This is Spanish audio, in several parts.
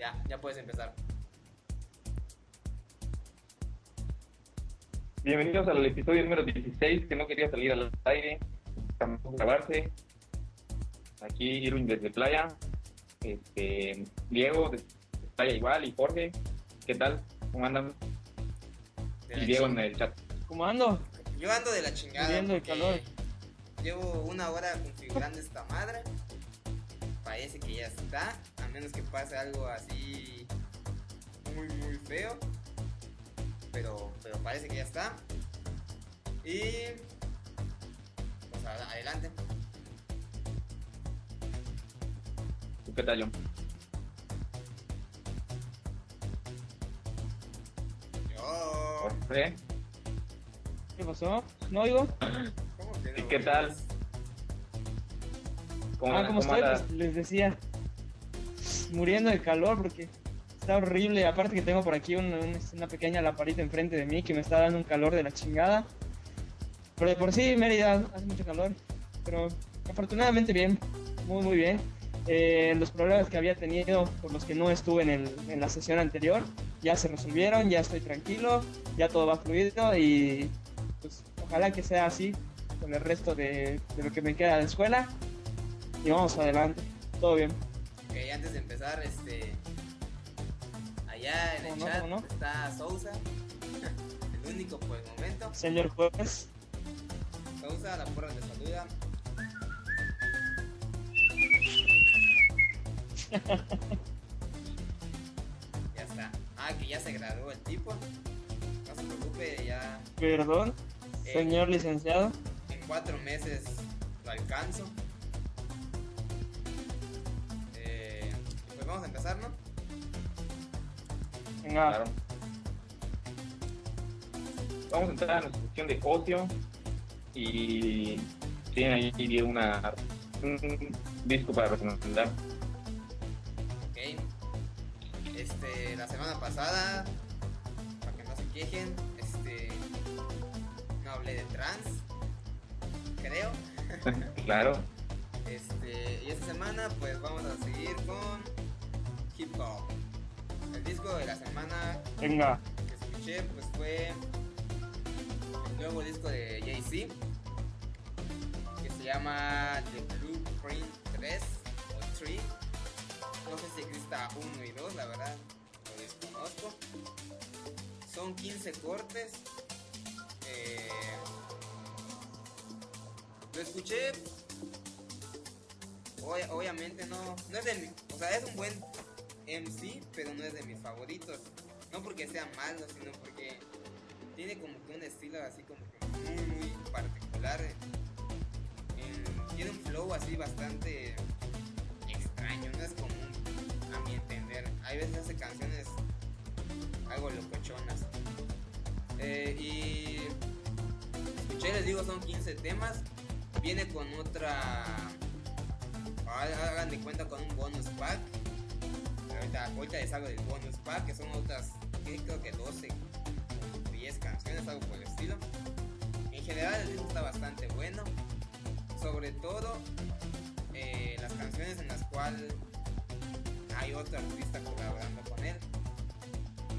Ya, ya puedes empezar. Bienvenidos al episodio número 16 que no quería salir al aire, a grabarse. Aquí Irwin desde Playa, este, Diego desde Playa igual y Jorge, ¿qué tal? ¿Cómo andan? Y Diego en el chat. ¿Cómo ando? Yo ando de la chingada. Porque calor. Llevo una hora configurando esta madre. Parece que ya está. Menos que pase algo así muy muy feo. Pero, pero parece que ya está. Y pues a- adelante. ¿Tú qué tal, John? Yo. Jorge, ¿Qué pasó? ¿No oigo? ¿Cómo que ¿Y no? qué tal? ¿Cómo, ah, ¿cómo cómo estoy? Pues les decía, muriendo de calor porque está horrible. Aparte que tengo por aquí un- un- una pequeña laparita enfrente de mí que me está dando un calor de la chingada. Pero de por sí, Mérida hace mucho calor. Pero afortunadamente bien, muy muy bien. Eh, los problemas que había tenido por los que no estuve en, el- en la sesión anterior ya se resolvieron, ya estoy tranquilo, ya todo va fluido y pues ojalá que sea así con el resto de, de lo que me queda de escuela y vamos adelante, todo bien. Ok, antes de empezar, este. Allá en el ¿Cómo no, chat no? está Sousa. el único por el momento. Señor juez, Sousa, la porra te saluda. ya está. Ah, que ya se graduó el tipo. No se preocupe, ya perdón, Eh. señor licenciado. en cuatro meses lo alcanzo. Vamos a empezar, ¿no? Venga, Claro. Vamos a entrar a nuestra sección de ocio y tienen ahí una, un disco para recomendar. Ok. Este, la semana pasada, para que no se quejen, este, no hablé de trans, creo. claro. Este, y esta semana, pues vamos a seguir con hip hop. El disco de la semana venga, que escuché, pues fue el nuevo disco de Jay-Z, que se llama The Blueprint 3 o 3. No sé si exista 1 y 2, la verdad, lo desconozco. Son 15 cortes. Eh, lo escuché. Ob- obviamente no, no es mi, o sea, es un buen MC, pero no es de mis favoritos. No porque sea malo, sino porque tiene como que un estilo así como que muy, muy particular. Eh, tiene un flow así bastante extraño, no es común a mi entender. Hay veces hace canciones algo locochonas. Eh, y escuché, les digo, son 15 temas. Viene con otra. Hagan de cuenta con un bonus pack. Ahorita, ahorita les hago del bonus pack, que son otras, creo que 12, 10 canciones, algo por el estilo. En general está bastante bueno. Sobre todo eh, las canciones en las cuales hay otro artista colaborando con él.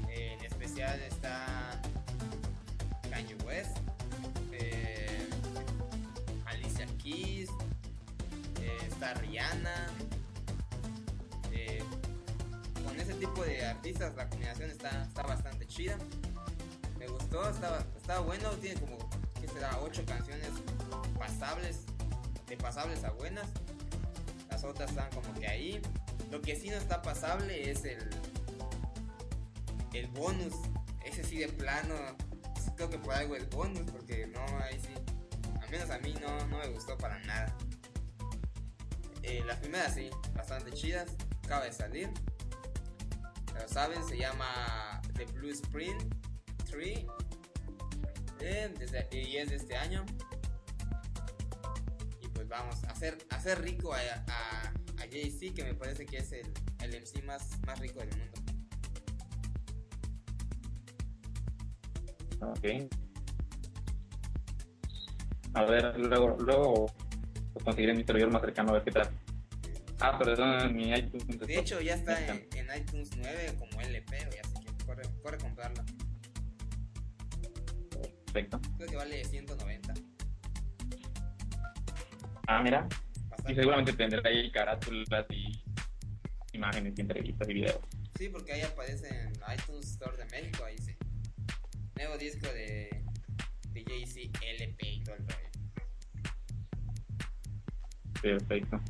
En especial está Kanye West, eh, Alicia Keys, eh, está Rihanna. Ese tipo de artistas la combinación está, está bastante chida. Me gustó, estaba, estaba bueno, tiene como, que será? 8 canciones pasables, de pasables a buenas. Las otras están como que ahí. Lo que sí no está pasable es el, el bonus. Ese sí de plano, creo que por algo el bonus, porque no, ahí sí, al menos a mí no, no me gustó para nada. Eh, las primeras sí, bastante chidas, acaba de salir. Pero saben, se llama The Blue Spring 3 eh, desde, y es de este año. Y pues vamos, a hacer, hacer rico a, a, a Jay-Z, que me parece que es el, el MC más, más rico del mundo. Ok. A ver, luego, luego pues, conseguiré mi servidor más cercano a ver qué tal. Ah, perdón, mi iTunes. De hecho, ya está en, en iTunes 9 como LP, así que corre, corre a comprarlo. Perfecto. Creo que vale 190. Ah, mira. Y seguramente tendrá ahí carátulas y imágenes y entrevistas y videos. Sí, porque ahí aparece en iTunes Store de México, ahí sí. Nuevo disco de, de LP y todo el rollo. Perfecto.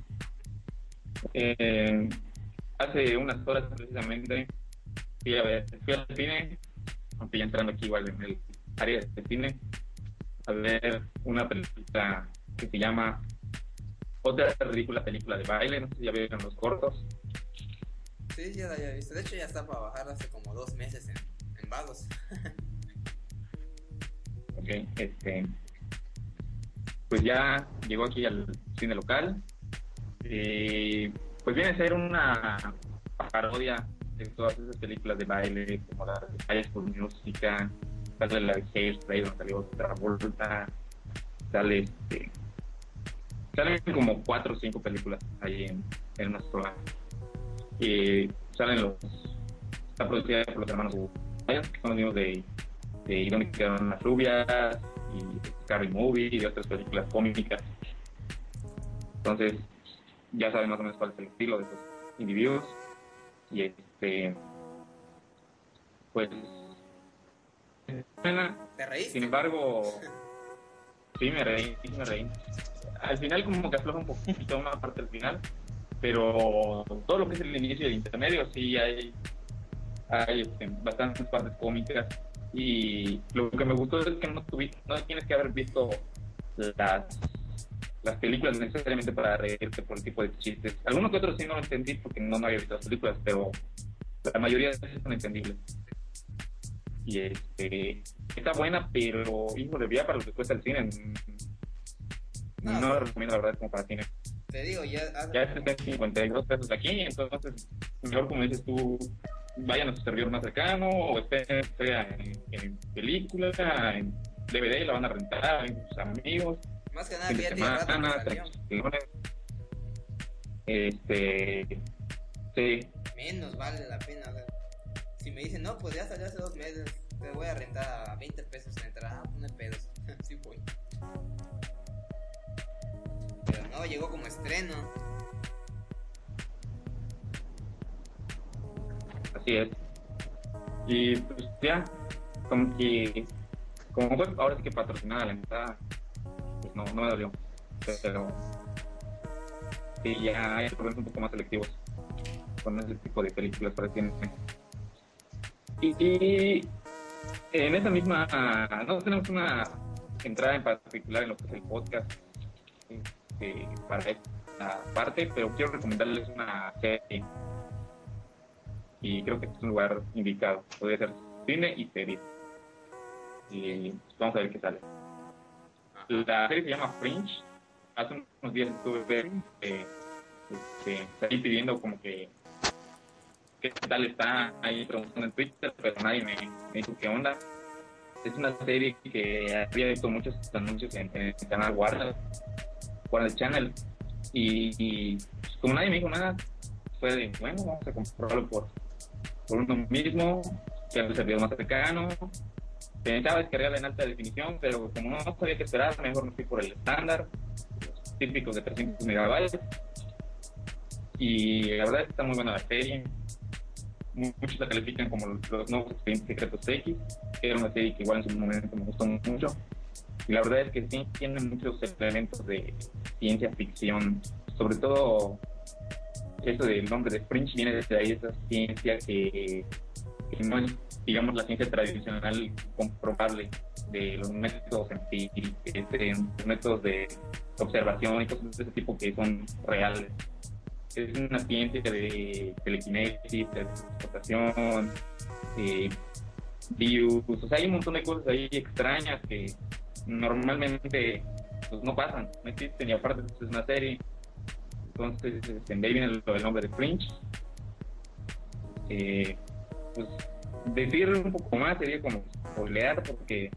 Eh, hace unas horas precisamente fui a ver, fui al cine, aunque ya entrando aquí igual en el área de cine, a ver una película que se llama Otra ridícula película de baile, no sé si ya vieron los cortos. Sí, ya la había visto. De hecho, ya está para bajar hace como dos meses en, en Vagos. Ok, este, pues ya llegó aquí al cine local. Y pues viene a ser una parodia de todas esas películas de baile, como la de Calles por Música, sale la de Hairspray, donde salió otra sale este. Salen como cuatro o cinco películas ahí en, en una sola. Y salen los. Está producida por los hermanos que son los mismos de de ¿Y dónde quedaron las rubias? y Scary Movie y otras películas cómicas. Entonces, ya saben más o menos cuál es el estilo de estos individuos. Y este, pues, buena. ¿Te reíste? Sin embargo, sí me reí, sí me reí. Al final como que afloja un poquito una parte del final, pero todo lo que es el inicio y el intermedio sí hay, hay este, bastantes partes cómicas y lo que me gustó es que no, tuvi- no tienes que haber visto las, las películas necesariamente para reírte por el tipo de chistes. Algunos que otros sí no lo entendí porque no, no había visto las películas, pero la mayoría sí son entendibles. Y este, está buena, pero hijo de vida para lo que cuesta el cine. No, No, lo recomiendo, la verdad, como para cine. Te digo, ya. hace- Ya está en 52 pesos aquí, entonces, mejor como dices tú, vayan a su servidor más cercano o sea en, en película, en DVD, la van a rentar en sus amigos, Más que nada, fin de rato tranquilones. Este, sí, Menos vale la pena. o sea, si me dicen, no, pues ya salió hace dos meses, te voy a rentar a 20 pesos en entrada, ah, pues no hay pedos. sí, voy. Pero no, llegó como estreno. así es. Y pues ya, como que, como fue ahora sí que patrocinada la entrada, no, no me dolió. Pero sí, ya hay que ponerse un poco más selectivos con ese tipo de películas para cine. Y, y en esa misma, no tenemos una entrada en particular en lo que es el podcast este, para esta parte, pero quiero recomendarles una serie y creo que este es un lugar indicado. Puede ser cine y serie. Y vamos a ver qué sale. La serie se llama Fringe. Hace unos días estuve eh, este, ahí pidiendo como que qué tal está ahí preguntando en Twitter, pero nadie me, dijo qué onda. Es una serie que había visto muchos anuncios en, el canal Warner, Warner Channel, y, pues, como nadie me dijo nada, fue de, bueno, vamos a comprarlo por, por uno mismo, que era el servidor más cercano. Pensaba descargarla en alta definición, pero como no sabía qué esperar, mejor me fui por el estándar, los típicos de 300 megabytes. Y la verdad está muy buena la serie. Mu- Muchos la califican como los, los nuevos expedientes secretos X, que era una serie que igual en su momento me gustó mucho. Y la verdad es que sí tiene muchos elementos de ciencia ficción, sobre todo eso del nombre de Fringe viene desde ahí, esa ciencia que, que no es, digamos, la ciencia tradicional comprobable de los métodos de los métodos de observación y cosas de ese tipo que son reales. Es una ciencia de telequinesis, de transportación, eh, virus, o sea, hay un montón de cosas ahí extrañas que normalmente pues, no pasan, no existen y aparte pues, es una serie entonces, este, de ahí viene del nombre de Fringe. Eh, pues decir un poco más sería como spoilear, porque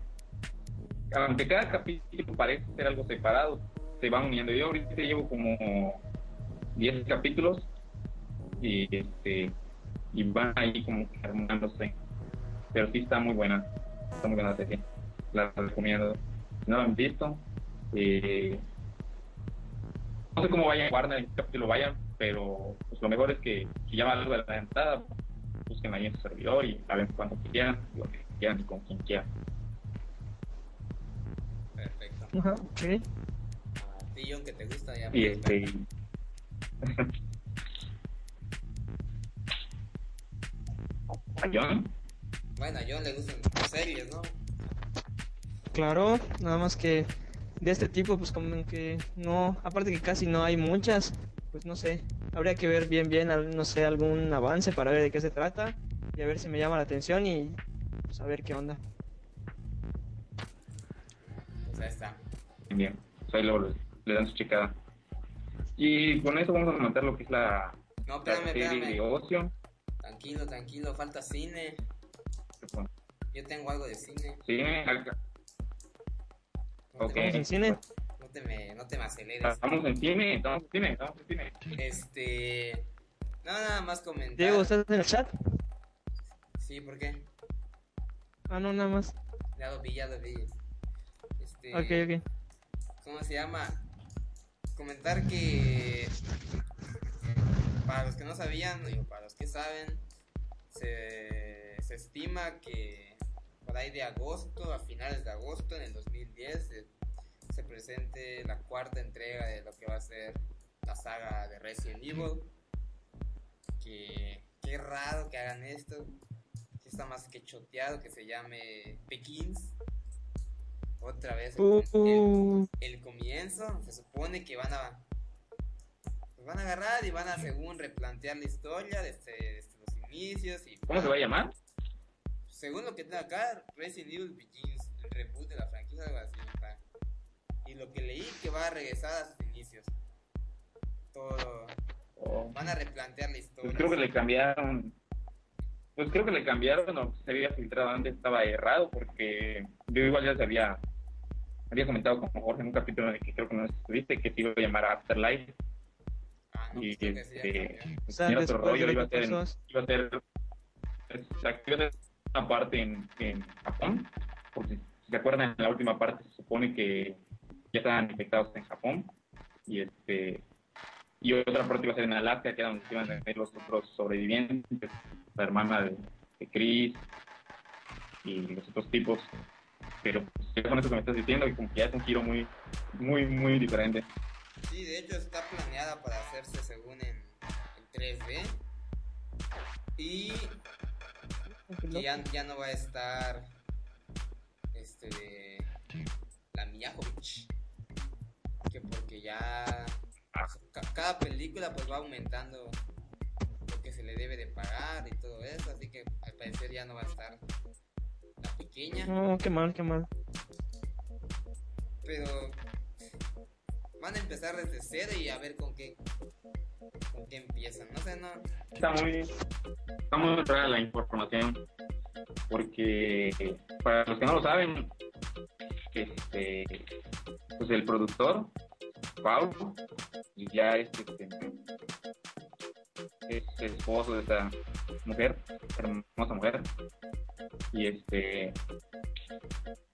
aunque cada capítulo parece ser algo separado, se van uniendo. Yo ahorita llevo como 10 capítulos y este y van ahí como armándose. Pero sí está muy buena, está muy buena la serie. La recomiendo. Si no la han visto, eh, no sé cómo vayan Warner, en qué capítulo vayan, pero pues lo mejor es que si llama algo de la entrada, busquen ahí en su servidor y la ven cuando quieran, lo que quieran y con quien quieran. Perfecto. Ajá, ok. A ti, John, que te gusta ya. Y este. ¿A John? Bueno, a John le gustan las series, ¿no? Claro, nada más que de este tipo, pues como que no, aparte que casi no hay muchas, pues no sé, habría que ver bien, bien, al- no sé, algún avance para ver de qué se trata y a ver si me llama la atención y pues a ver qué onda. Pues ahí está. Bien, pues ahí luego le, dan su checada. Y con eso vamos a matar lo que es la, No, la espérame, serie de ocio. Tranquilo, tranquilo, falta cine. Yo tengo algo de cine. Sí, acá- No ok. te, ¿Vamos en cine? Te me, no te me aceleres. Estamos en cine, estamos en cine, estamos en cine. Este. No, nada más comentar. Diego, ¿estás en el chat? Sí, ¿por qué? Ah, no, nada más. Ya lo vi, ya lo vi. Este. Ok, ok. ¿Cómo se llama? Comentar que. Para los que no sabían, y para los que saben, se, se estima que por ahí de agosto, a finales de agosto, en el 2010, se, se presente la cuarta entrega de lo que va a ser la saga de Resident Evil. Que qué raro que hagan esto. Que está más que choteado que se llame Pekins. Otra vez. el- Uh, el- uh, el comienzo, se supone que van a pues van a agarrar y van a según replantear la historia desde, desde los inicios y ¿Cómo se va a llamar? según lo que tengo acá, Resident Evil Begins, el reboot de la franquicia algo así. Y lo que leí que va a regresar a sus inicios. Todo Oh, van a replantear la historia. Pues creo que le cambiaron. Pues creo que le cambiaron o se había filtrado antes, estaba errado porque yo igual ya se había, había comentado con Jorge en un capítulo en el que creo que no estuviste que se iba a llamar Afterlife Ah, no, y pues que este, o pues, sea, tenía otro después rollo, iba a ser, iba a ser, exacto, iba a ser una parte en, en Japón, porque si se acuerdan en la última parte se supone que ya estaban infectados en Japón y este y otra parte iba a ser en Alaska, que era donde iban a ver los otros sobrevivientes, la hermana de, de Chris y los otros tipos. Pero pues, ya con eso que me estás diciendo, y como que ya es un giro muy, muy, muy diferente. Sí, de hecho está planeada para hacerse según en, en 3D. Y que ya, ya no va a estar este de la Miyahovich. Que porque ya ca- cada película pues va aumentando lo que se le debe de pagar y todo eso, así que al parecer ya no va a estar la pequeña, No, qué mal, qué mal. pero van a empezar desde cero y a ver con qué con qué empiezan, no sé, no. Está muy, está muy rara la información, porque para los que no lo saben, este, pues el productor, Pau, y ya es, este, es esposo de esta mujer, hermosa mujer, y este,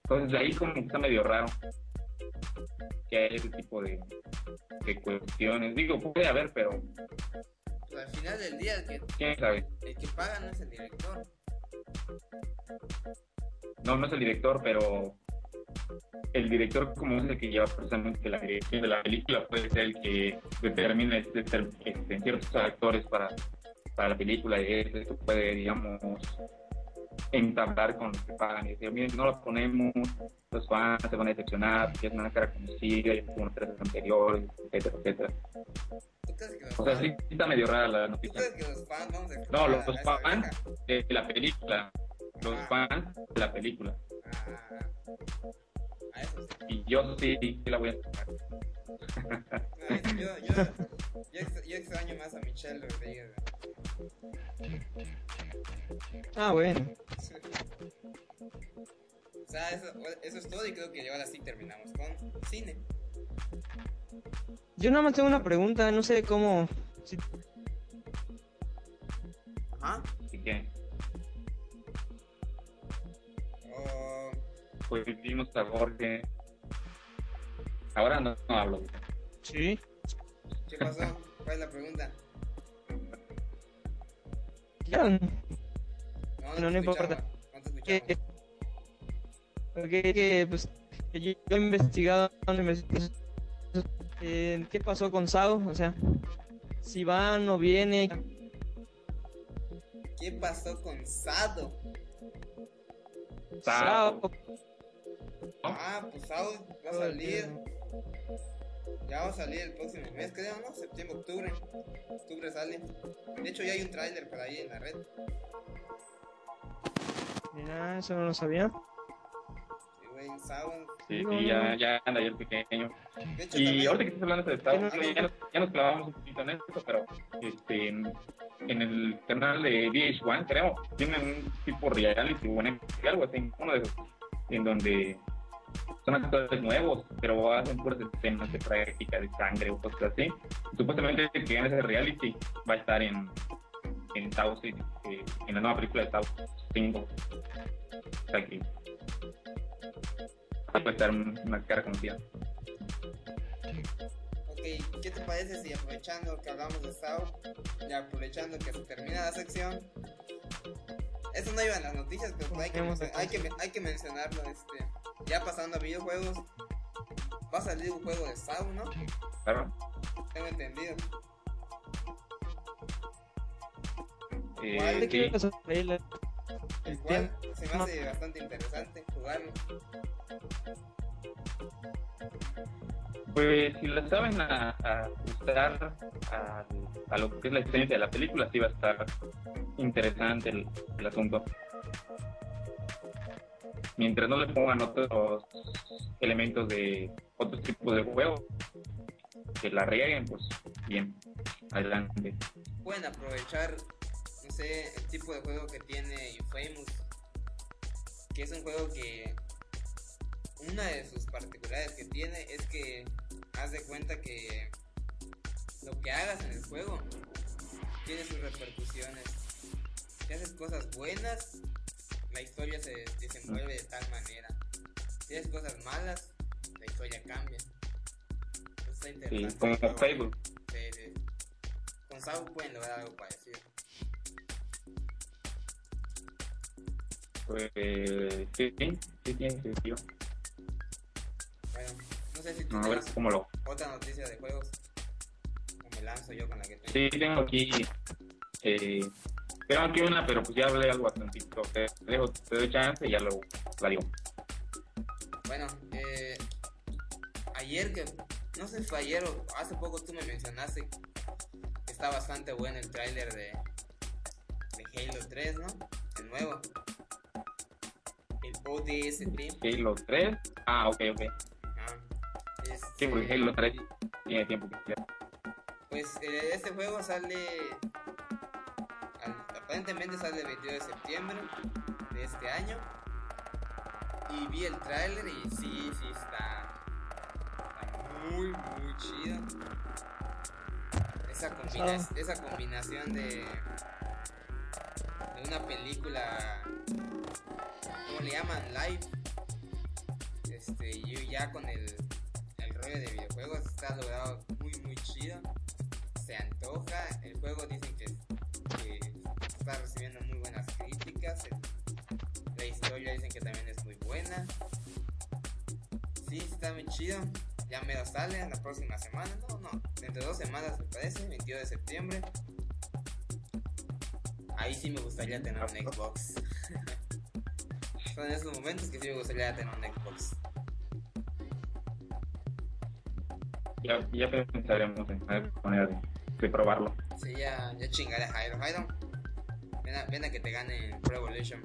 entonces de ahí como que está medio raro que hay ese tipo de, de cuestiones. Digo, puede haber, pero al final del día el que, quién sabe. el que paga no es el director. No, no es el director, pero el director como es el que lleva precisamente la dirección de la película, puede ser el que determine este, este, ciertos actores para, para la película y esto puede, digamos, entablar con los que pagan y decir, miren, si no lo ponemos, los fans se van a decepcionar, porque es una cara conocida, y como los tres anteriores, etcétera, etcétera. ¿Tú crees que los O sea, sí está medio rara la ¿tú noticia. crees que los fans vamos a No, los esa fans de la película, los Ah. fans de la película. Ah, a eso sí. Y yo sí, sí la voy a tocar. No, yo, yo, yo, yo extraño más a Michelle Rodríguez. Ah, bueno. O sea, eso, eso es todo y creo que ahora sí terminamos con cine. Yo nada más tengo una pregunta, no sé cómo... si- Ajá. Así que, O- pues vimos a Jorge. Ahora no, no hablo. Sí. ¿Qué pasó? ¿Cuál es la pregunta? Ya, No, No, importa. te que, que, pues, que yo, yo he investigado eh, qué pasó con Sao, o sea, si va o no viene, ¿Qué pasó con Sado? Sao. Sao, Ah, pues Sado va a salir. Ya va a salir el próximo mes, creo, ¿no? Septiembre, octubre. Octubre sale. De hecho, ya hay un tráiler por ahí en la red. mira, eso no lo sabía. Sí, güey, Sao. Sí, sí, ya, ya anda ahí el pequeño. De hecho, Y también. ahorita que estás hablando de Bueno, ya, nos, ya nos clavamos un poquito en esto, pero este, en, en el canal de VH1, creo, tienen un tipo reality, bueno, algo así, uno de esos, en donde son actores nuevos, pero hacen puras escenas de práctica de sangre o cosas así. Supuestamente que en ese reality va a estar en, en South eh, en la nueva película de South 5. O sea que va a estar una cara conocida. Ok, ¿qué te parece si aprovechando que hablamos de Sao y aprovechando que se termina la sección? Eso no iba en las noticias, pero hay que, hay que, hay que mencionarlo. Este, ya pasando a videojuegos, va a salir un juego de Sao, ¿no? Claro. Tengo entendido. Eh, ¿Cuál? ¿De qué sí. El El cual se me hace bastante interesante jugarlo. Pues si la saben a, a ajustar a, a lo que es la experiencia de la película, sí va a estar interesante el, el asunto. Mientras no le pongan otros elementos de otros tipos de juego, que la rieguen, pues bien, adelante. Pueden aprovechar, no sé, el tipo de juego que tiene Infamous. Que es un juego que una de sus particularidades que tiene es que haz de cuenta que lo que hagas en el juego tiene sus repercusiones. Si haces cosas buenas, la historia se desenvuelve de tal manera. Si haces cosas malas, la historia cambia. Eso está Sí, interesante. como el juego. Facebook. Sí, sí. Con Sao pueden lograr algo parecido. Pues sí, sí, sí tiene sentido. Bueno, no sé si tú tienes cómo lo. otra noticia de juegos. O me lanzo yo con la que tengo. Sí, tengo aquí. Eh, tengo aquí una, pero pues ya hablé algo bastante. Te dejo, te doy chance y ya lo la digo. Bueno, eh, ayer que, no sé si fue ayer o hace poco tú me mencionaste que está bastante bueno el tráiler de, de Halo 3, ¿no? El nuevo. El ODST. Halo 3. Ah, ok, ok. Ah, Sí, porque Halo 3 tiene tiempo que. Pues eh, este juego sale. Aparentemente sale el 22 de septiembre de este año. Y vi el tráiler y sí, sí está. Está muy, muy chido. Esa, combina- Pasado. esa combinación de. de una película. ¿Cómo le llaman? Live. Este, y ya con el, el rollo de videojuegos está logrado muy, muy chido. Se antoja. El juego dicen que está recibiendo muy buenas críticas. la historia dicen que también es muy buena. Sí, está muy chido. Ya me lo sale la próxima semana. No, no. Dentro de dos semanas me parece, 22 de septiembre. Ahí sí me gustaría tener un Xbox. Son esos momentos que sí me gustaría tener un Xbox. Ya, ya pensaremos en manera de, de probarlo. Sí, ya, ya chingaré a Jairo. Jairo, ven a, ven a que te gane Pro Evolution.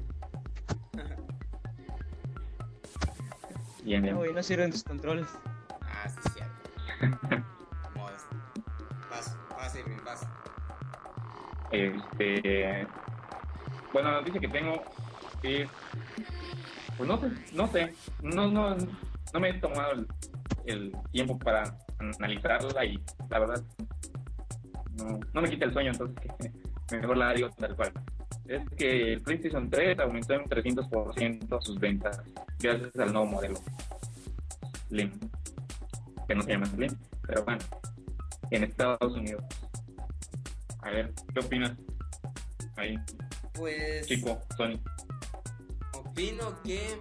Bien, bien. Uy, no sirven tus controles. Ah, sí, es cierto. Vamos. Vas, vas, Irving, vas. Este. Bueno, la noticia que tengo es. Pues no sé, no sé. No, no, no me he tomado el, el tiempo para analizarla y la verdad no, no me quita el sueño, entonces mejor la digo tal cual. Es que el PlayStation 3 aumentó en 300% sus ventas gracias al nuevo modelo Slim, que no se llama Slim, pero bueno, en Estados Unidos. A ver, ¿qué opinas? Ahí, Pues chico, Sony. opino que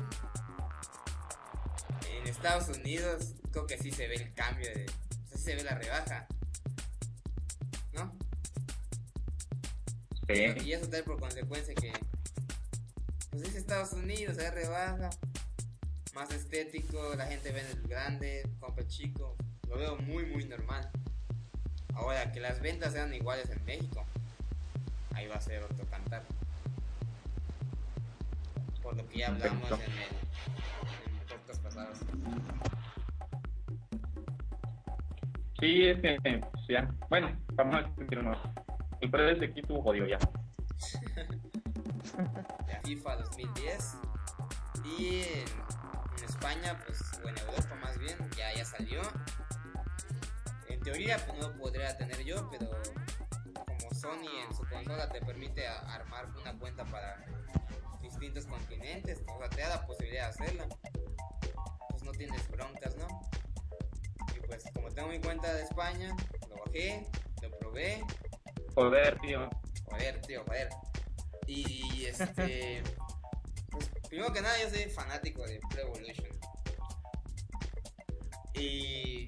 en Estados Unidos creo que sí se ve el cambio de. O sea, sí se ve la rebaja. ¿No? Sí, Y eso trae por consecuencia que. Pues es Estados Unidos, hay rebaja. Más estético, la gente vende el grande, compra el chico. Lo veo muy, muy normal. Ahora, que las ventas sean iguales en México. Ahí va a ser otro cantar. Por lo que ya hablamos en el en podcast pasados. sí, es que pues, ya. Bueno, vamos a continuar. Precio de aquí estuvo jodido ya. FIFA 2010 y en, España pues o en Europa más bien ya ya salió. En teoría pues no lo podría tener yo pero como Sony en su consola te permite armar una cuenta para distintos continentes o sea te da la posibilidad de hacerla pues no tienes broncas no y pues como tengo mi cuenta de España lo bajé lo probé Joder, tío. Joder, tío, joder. Y este. pues, primero que nada, yo soy fanático de Pro Evolution. Y.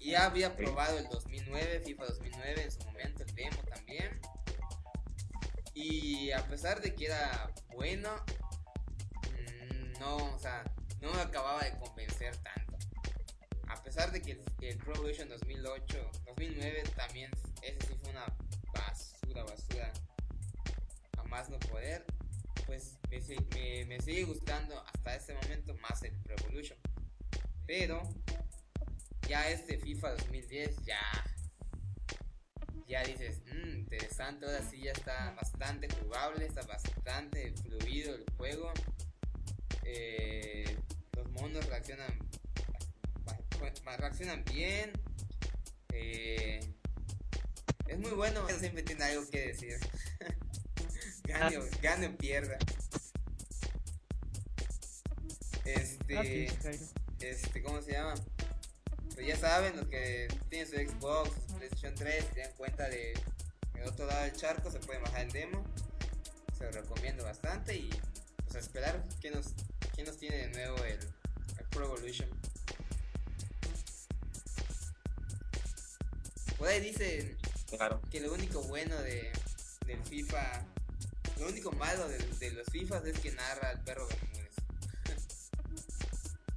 ya había probado el 2009, FIFA 2009 en su momento, el demo también. Y a pesar de que era bueno, mm, no, o sea, no me acababa de convencer tanto. A pesar de que el, el Pro Evolution 2008, 2009 también, ese sí fue una basura, basura. A más no poder, pues me, si- me, me sigue gustando hasta este momento más el Pro Evolution. Pero ya este FIFA 2010 ya ya dices, "Mm, interesante, ahora sí ya está bastante jugable, está bastante fluido el juego. Eh, los monos reaccionan reaccionan bien. Eh, es muy bueno, siempre tiene algo que decir. gane, o, gane o pierda. Este, Ah, este, ¿cómo se llama? Pues ya saben, los que tienen su Xbox, su PlayStation 3, tienen cuenta de el otro lado del charco, se pueden bajar el demo. Se lo recomiendo bastante y pues a esperar que nos, quién nos tiene de nuevo el, el Pro Evolution. Por ahí dicen Claro. que lo único bueno de, del FIFA, lo único malo de, de los FIFAs es que narra el perro Bermúdez.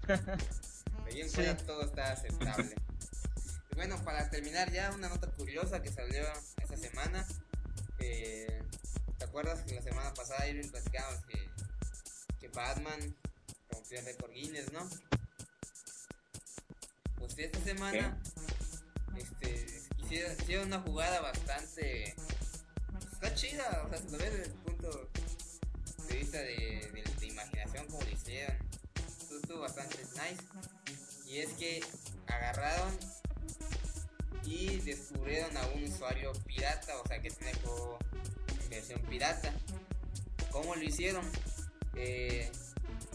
De ahí en Sí. fuera todo está aceptable. Y bueno, para terminar ya, una nota curiosa que salió esta semana. Eh, ¿Te acuerdas que la semana pasada Irving platicábamos que, que Batman rompió el récord Guinness, no? Pues esta semana este, hicieron, hicieron una jugada bastante... Está chida, o sea, si lo ves desde el punto de vista de, de- imaginación como lo hicieron. Estuvo- bastante nice. Y es que agarraron y descubrieron a un usuario pirata, o sea que tiene en versión pirata. ¿Cómo lo hicieron? Eh,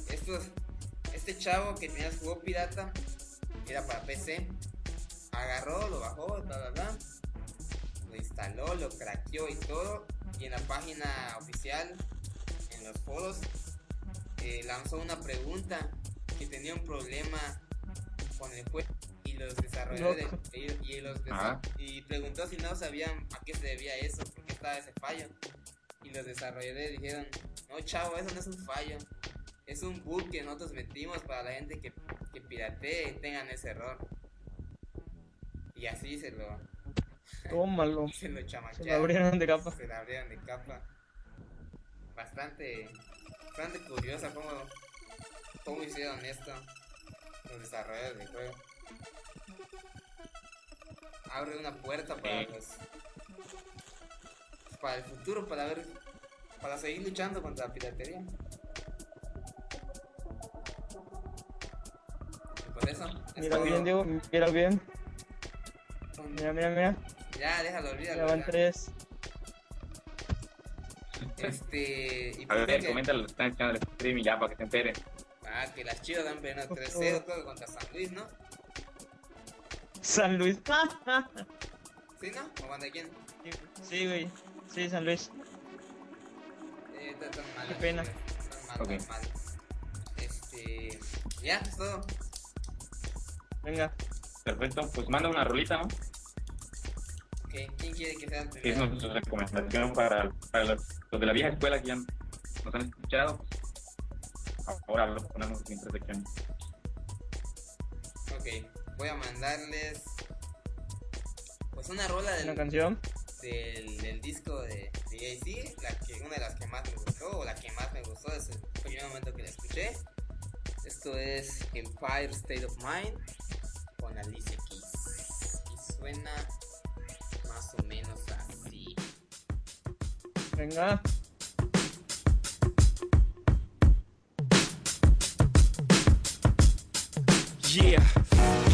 estos, este chavo que tenía el juego pirata, era para PC, agarró, lo bajó, bla bla bla, lo instaló, lo craqueó y todo, y en la página oficial, en los foros, eh, lanzó una pregunta que tenía un problema con el juego y los desarrolladores de- y, y los desa- y preguntó si no sabían a qué se debía eso, por qué estaba ese fallo. Y los desarrolladores dijeron, no chavo, eso no es un fallo, es un bug que nosotros metimos para la gente que, que piratee y tengan ese error. Y así se lo, Tómalo. se lo Se chamaquearon. lo abrieron de capa. Se la abrieron de capa. Bastante, bastante curiosa cómo, cómo hicieron esto los desarrolladores del juego. Abre una puerta para los para el futuro, para ver, para seguir luchando contra la piratería. Y por eso, Mira bien, Diego. Mira bien. Mira, mira, mira. Ya, déjalo, olvídalo. Ya van ya. tres. Este. Y A ver, que- coméntalo, están echando el stream y ya para que se enteren. Ah, que las chivas dan perdiendo 3-0, creo que contra San Luis, ¿no? San Luis. ¿Sí, no? ¿O contra quién? Sí, güey. Sí, San Luis. Eh, están tan mal. Qué pena. Están mal, Ok. tan mal. Este. Ya, es todo. Venga. Perfecto, pues manda una rolita, ¿no? Ok, ¿quién quiere que sea el es nuestra recomendación para, para los, los de la vieja escuela que ya nos han escuchado. Ahora lo ponemos en intersección. Ok, voy a mandarles. Pues una rola Una del, canción. del, del disco de, de Jay-Z, la que, una de las que más me gustó, o la que más me gustó desde el primer momento que la escuché. Esto es Empire State of Mind con Alicia Keys. Y suena más o menos así. Venga. Yeah,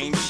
ain't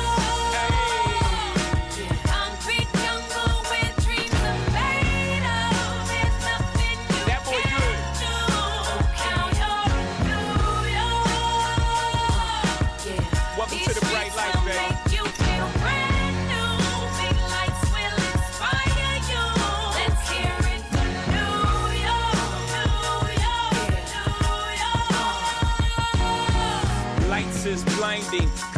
see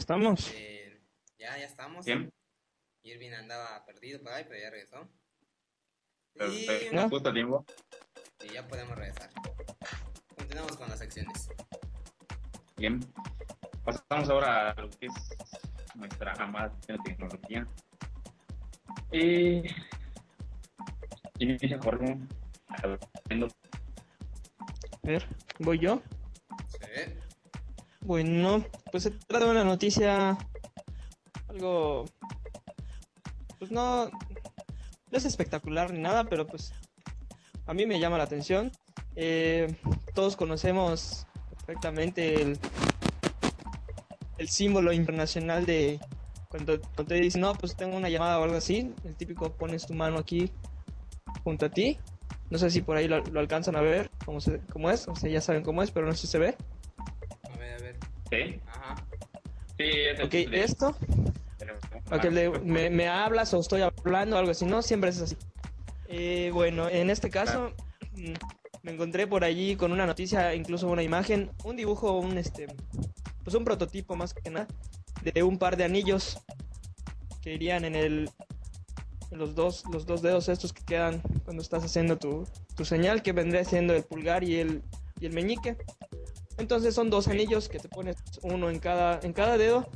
Estamos? Eh, ya, ya estamos. Bien, Irving andaba perdido por ahí, pero ya regresó. Y, perfecto. ¿No? Justo tiempo. y ya podemos regresar. Continuamos con las secciones. Bien. Pasamos ahora a lo que es nuestra amada tecnología. Y. Inicia Jorge. A ver, voy yo. Sí. Bueno, pues se trata de una noticia algo pues no no es espectacular ni nada, pero pues a mí me llama la atención. Eh, todos conocemos perfectamente el el símbolo internacional de cuando, cuando te dicen, no, pues tengo una llamada o algo así, el típico pones tu mano aquí junto a ti. No sé si por ahí lo, alcanzan a ver, cómo, se, cómo es, o sea, ya saben cómo es, pero no sé si se ve. Sí, Ajá. sí, es el Ok, de- esto, ok, le- me, me hablas o estoy hablando, algo así, no, siempre es así. Eh, bueno, en este caso, mm, me encontré por allí con una noticia, incluso una imagen, un dibujo, un este, pues un prototipo más que nada, de un par de anillos que irían en el, en los dos, los dos dedos estos que quedan cuando estás haciendo tu, tu señal, que vendría siendo el pulgar y el, y el meñique. Entonces son dos anillos que te pones uno en cada, en cada dedo.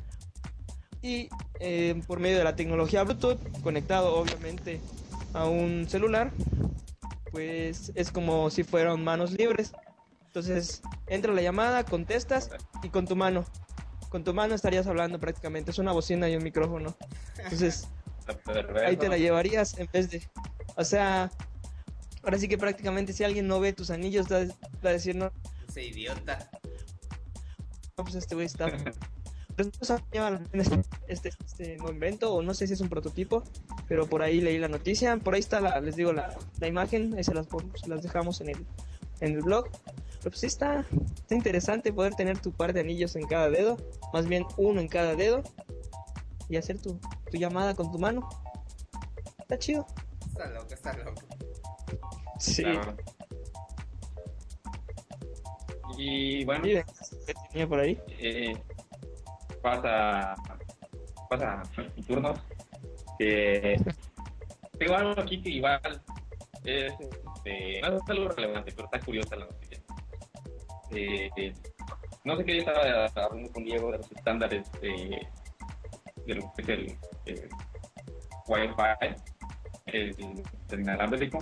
Y eh, por medio de la tecnología Bluetooth conectado obviamente a un celular pues es como si fueran manos libres. Entonces entra la llamada contestas y con tu mano con tu mano estarías hablando prácticamente. Es una bocina y un micrófono. Entonces ahí te la llevarías en vez de o sea ahora sí que prácticamente si alguien no ve tus anillos va a- va a decir no Ese idiota. no, pues este güey está. Llama este, este nuevo invento, o no sé si es un prototipo, pero por ahí leí la noticia. Por ahí está, la, les digo, la, la imagen, ahí se las, se las dejamos en el, en el blog. Pero pues sí está, está interesante poder tener tu par de anillos en cada dedo, más bien uno en cada dedo, y hacer tu, tu llamada con tu mano. Está chido. Está loco, está loco. Sí. Claro. Y bueno, ¿qué tenía por ahí? eh, pasa, pasa mi turno. Que tengo algo aquí que igual es, este, no es algo relevante, pero está curiosa la noticia. Eh, no sé qué, yo estaba hablando con Diego de los estándares de, de lo que es el, el Wi-Fi, el, el inalámbrico,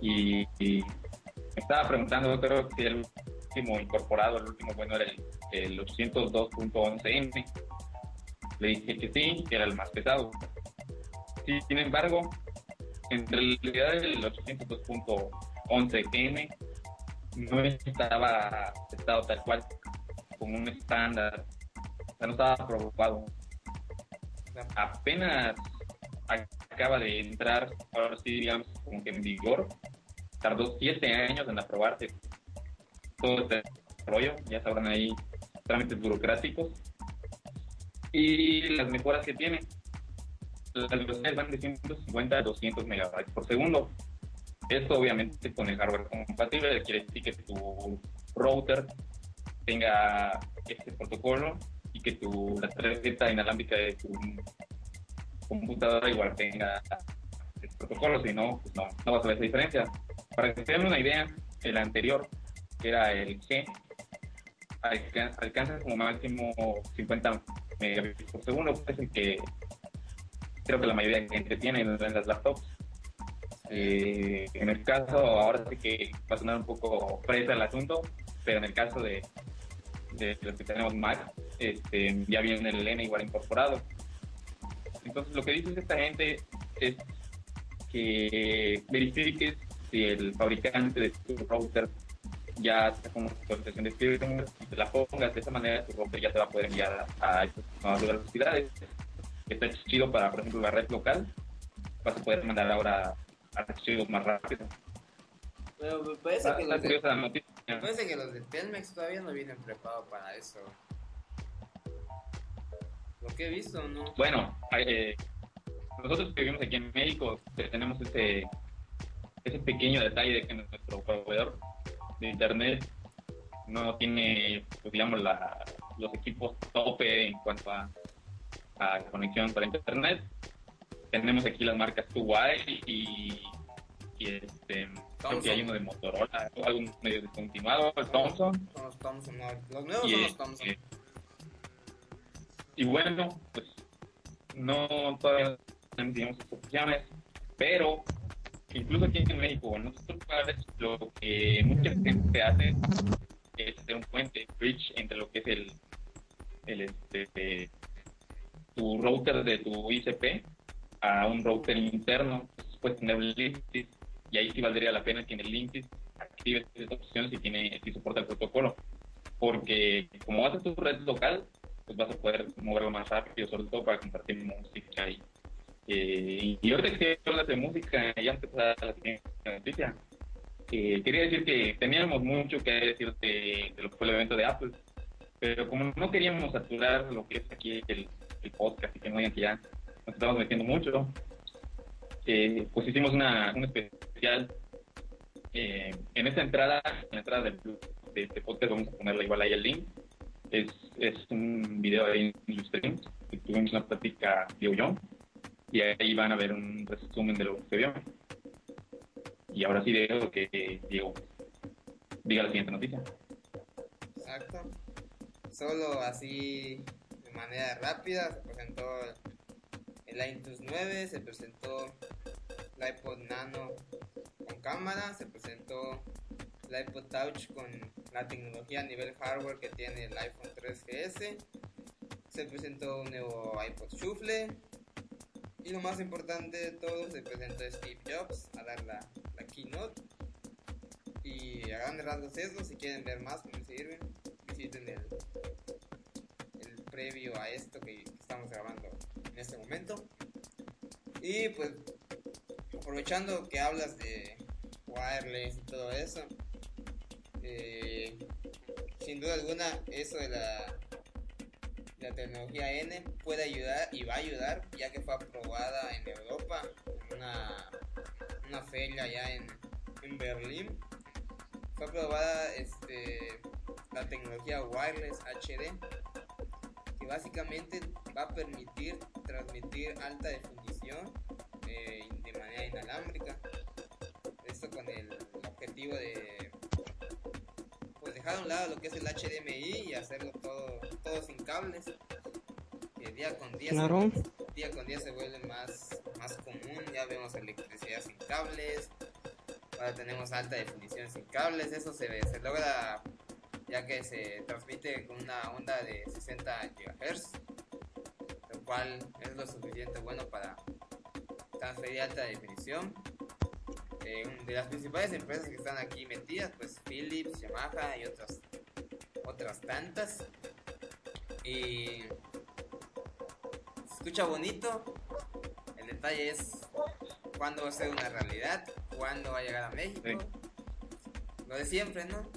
y, y me estaba preguntando, creo que el último incorporado, el último bueno era el, el 802.11n. Le dije que sí, que era el más pesado. Sí, sin embargo, en realidad el 802.11n no estaba testado tal cual, como un estándar. O sea, no estaba aprobado. Apenas acaba de entrar, ahora sí, digamos, como que en vigor. Tardó siete años en aprobarse todo este rollo, ya sabrán ahí trámites burocráticos. Y las mejoras que tiene, las velocidades van de 150 a 200 megabytes por segundo. Esto obviamente con el hardware compatible quiere decir que tu router tenga este protocolo y que tu la tarjeta inalámbrica de tu computadora igual tenga el protocolo, si no, pues no, no vas a ver esa diferencia. Para que tengan una idea, el anterior, que era el G, alca- alcanza como máximo 50 megabits por segundo, es el que creo que la mayoría de gente tiene en, en las laptops. Eh, en el caso, ahora sí que va a sonar un poco presa el asunto, pero en el caso de, de los que tenemos Mac, este, ya viene el N igual incorporado. Entonces, lo que dice esta gente es que verifiques si el fabricante de tu router ya está con actualización de firmware te la pongas de esa manera tu router ya te va a poder enviar a, estas nuevas velocidades. Está chido para, por ejemplo, la red local. Vas a poder mandar ahora archivos más rápido. Pero parece Está, que está los de, la parece que los de Telmex todavía no vienen preparados para eso. Lo que he visto, ¿no? Bueno, eh, nosotros que vivimos aquí en México que tenemos ese, ese pequeño detalle de que nuestro proveedor de internet no tiene, pues, digamos, la, los equipos tope en cuanto a, a conexión para internet. Tenemos aquí las marcas 2Y y, y este, creo que hay uno de Motorola, algo medio descontinuado, el Thompson. Son los Thompson, los nuevos Y, son los Thompson. eh, y bueno, pues no todavía no tenemos opciones, pero incluso aquí en México, en otros lugares, lo que mucha gente hace es hacer un puente, bridge entre lo que es el, este, tu router de tu ICP a un router interno, Entonces, puedes tener Linksys y ahí sí valdría la pena que en el Linksys actives esta opción si tiene si soporta el protocolo. Porque como vas a tu red local pues vas a poder moverlo más rápido sobre todo para compartir música y, eh, y ahorita que hablas de música y antes de la siguiente noticia eh, quería decir que teníamos mucho que decir de, de lo que fue el evento de Apple pero como no queríamos saturar lo que es aquí el, el podcast y que no digan que ya nos estamos metiendo mucho eh, pues hicimos una, un especial eh, en esta entrada, en la entrada del de este podcast, vamos a ponerle igual ahí el link. Es, es un video ahí en que tuvimos una plática Diego y yo, y ahí van a ver un resumen de lo que se vio. Y ahora sí, Diego, que Diego diga la siguiente noticia. Exacto. Solo así de manera rápida se presentó el iTunes 9, se presentó el iPod Nano con cámara, se presentó el iPod Touch con la tecnología a nivel hardware que tiene el iPhone 3GS, se presentó un nuevo iPod Shuffle y lo más importante de todo, se presentó Steve Jobs a dar la, la keynote y a grandes rasgos eso, si quieren ver más cómo sirven, visiten el, el previo a esto que, estamos grabando en este momento. Y pues, aprovechando que hablas de wireless y todo eso, eh, sin duda alguna, eso de la, la tecnología N puede ayudar y va a ayudar, ya que fue aprobada en Europa, una, una feria allá en, en Berlín. Fue aprobada este, la tecnología wireless HD que básicamente va a permitir transmitir alta definición eh, de manera inalámbrica. Esto con el objetivo de dejar a un lado lo que es el HDMI y hacerlo todo todo sin cables que día con día Claro. se, día con día se vuelve más más común ya vemos electricidad sin cables Ahora tenemos alta definición sin cables, eso se, se logra ya que se transmite con una onda de 60 GHz, lo cual es lo suficiente bueno para transferir alta definición. De las principales empresas que están aquí metidas, pues Philips, Yamaha y otras, otras tantas. Y se escucha bonito, el detalle es cuándo va a ser una realidad, cuándo va a llegar a México. Sí. Lo de siempre, ¿no?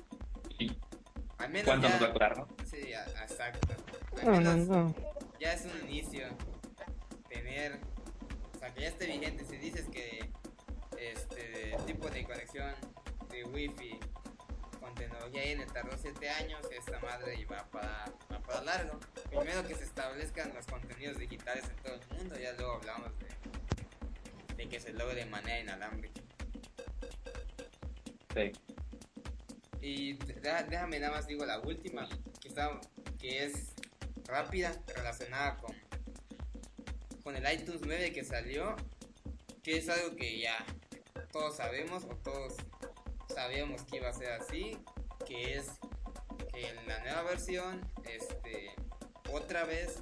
¿Y Al menos cuánto ya... nos va a cobrar, no? Sí, a- exacto. Al No, no, menos no. ya es un inicio tener, o sea, que ya esté vigente. Si dices que este tipo de conexión de wifi con tecnología N tardó 7 años, esta madre va para, va para largo. Primero que se establezcan los contenidos digitales en todo el mundo, ya luego hablamos de, de que se logre de manera inalámbrica. Sí. Y déjame nada más digo la última, que, está, que es rápida, relacionada con, con el iTunes 9 que salió, que es algo que ya todos sabemos o todos sabíamos que iba a ser así, que es que en la nueva versión, este, otra vez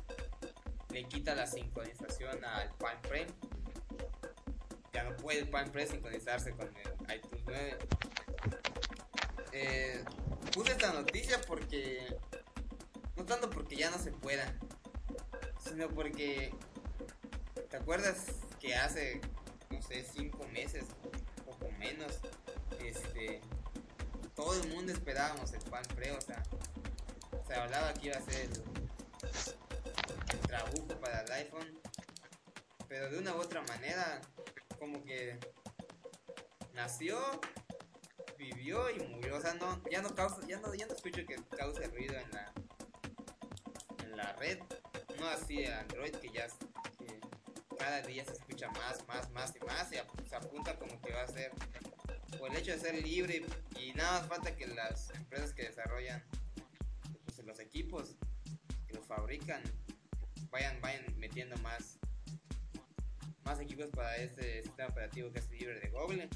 le quita la sincronización al Palm Pre. Ya no puede el Palm Pre sincronizarse con el iTunes 9. Eh, puse esta noticia porque no tanto porque ya no se pueda, sino porque ¿te acuerdas que hace no sé cinco meses poco menos este todo el mundo esperábamos el pan pre, o sea, se hablaba que iba a ser el, el trabuco para el iPhone, pero de una u otra manera como que nació, vivió y murió. O sea, no, ya no causa, ya no, ya no escucho que cause ruido en la en la red. No así Android que ya cada día se escucha más, más, más y más y se apunta como que va a ser por el hecho de ser libre y nada más falta que las empresas que desarrollan pues, los equipos que los fabrican vayan vayan metiendo más más equipos para este sistema operativo que es libre de Google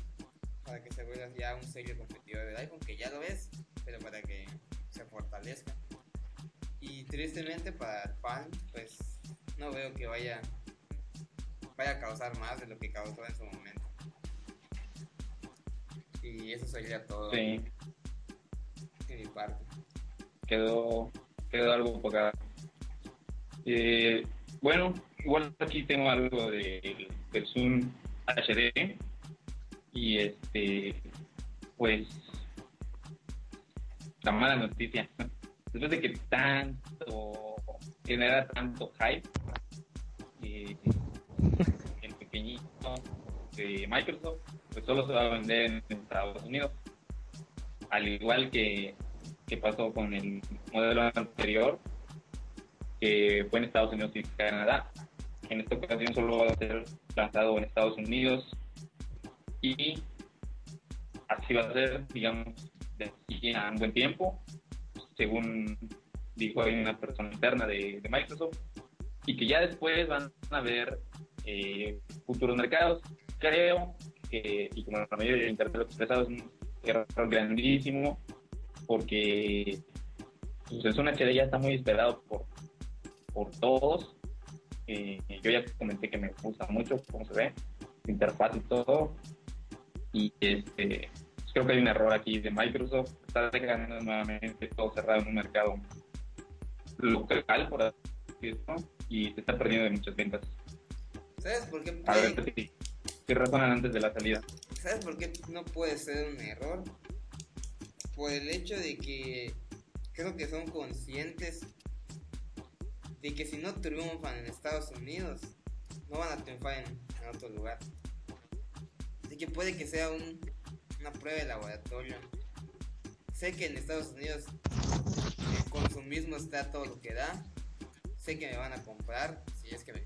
para que se vuelva ya un serio competidor del iPhone que ya lo es pero para que se fortalezca. Y tristemente para el pan pues no veo que vaya vaya a causar más de lo que causó en su momento y eso sería todo Sí, de mi parte quedó, quedó algo poca. Eh, bueno, igual aquí tengo algo del, del Zoom HD y este, pues, la mala noticia. Después de que tanto, genera tanto hype, eh, el pequeñito de Microsoft, pues solo se va a vender en Estados Unidos. Al igual que, que pasó con el modelo anterior, que fue en Estados Unidos y Canadá. En esta ocasión solo va a ser lanzado en Estados Unidos y así va a ser, digamos, de aquí a un buen tiempo, según dijo una persona interna de Microsoft, y que ya después van a ver eh, futuros mercados. Creo que, y como la mayoría de Internet expresado, es un error grandísimo, porque pues, el Zoom HD ya está muy esperado por, por todos. Eh, yo ya comenté que me gusta mucho cómo se ve, interfaz y todo. Y este, pues, creo que hay un error aquí de Microsoft. Está dejando nuevamente todo cerrado en un mercado local, por así decirlo, y se está perdiendo de muchas ventas. ¿Sabes por qué? A ver si, si razonan antes de la salida. ¿Sabes por qué no puede ser un error? Por el hecho de que creo que son conscientes de que si no triunfan en Estados Unidos, no van a triunfar en, en otro lugar. Así que puede que sea un- una prueba de laboratorio. Sé que en Estados Unidos el consumismo está todo lo que da. Sé que me van a comprar, si es que me,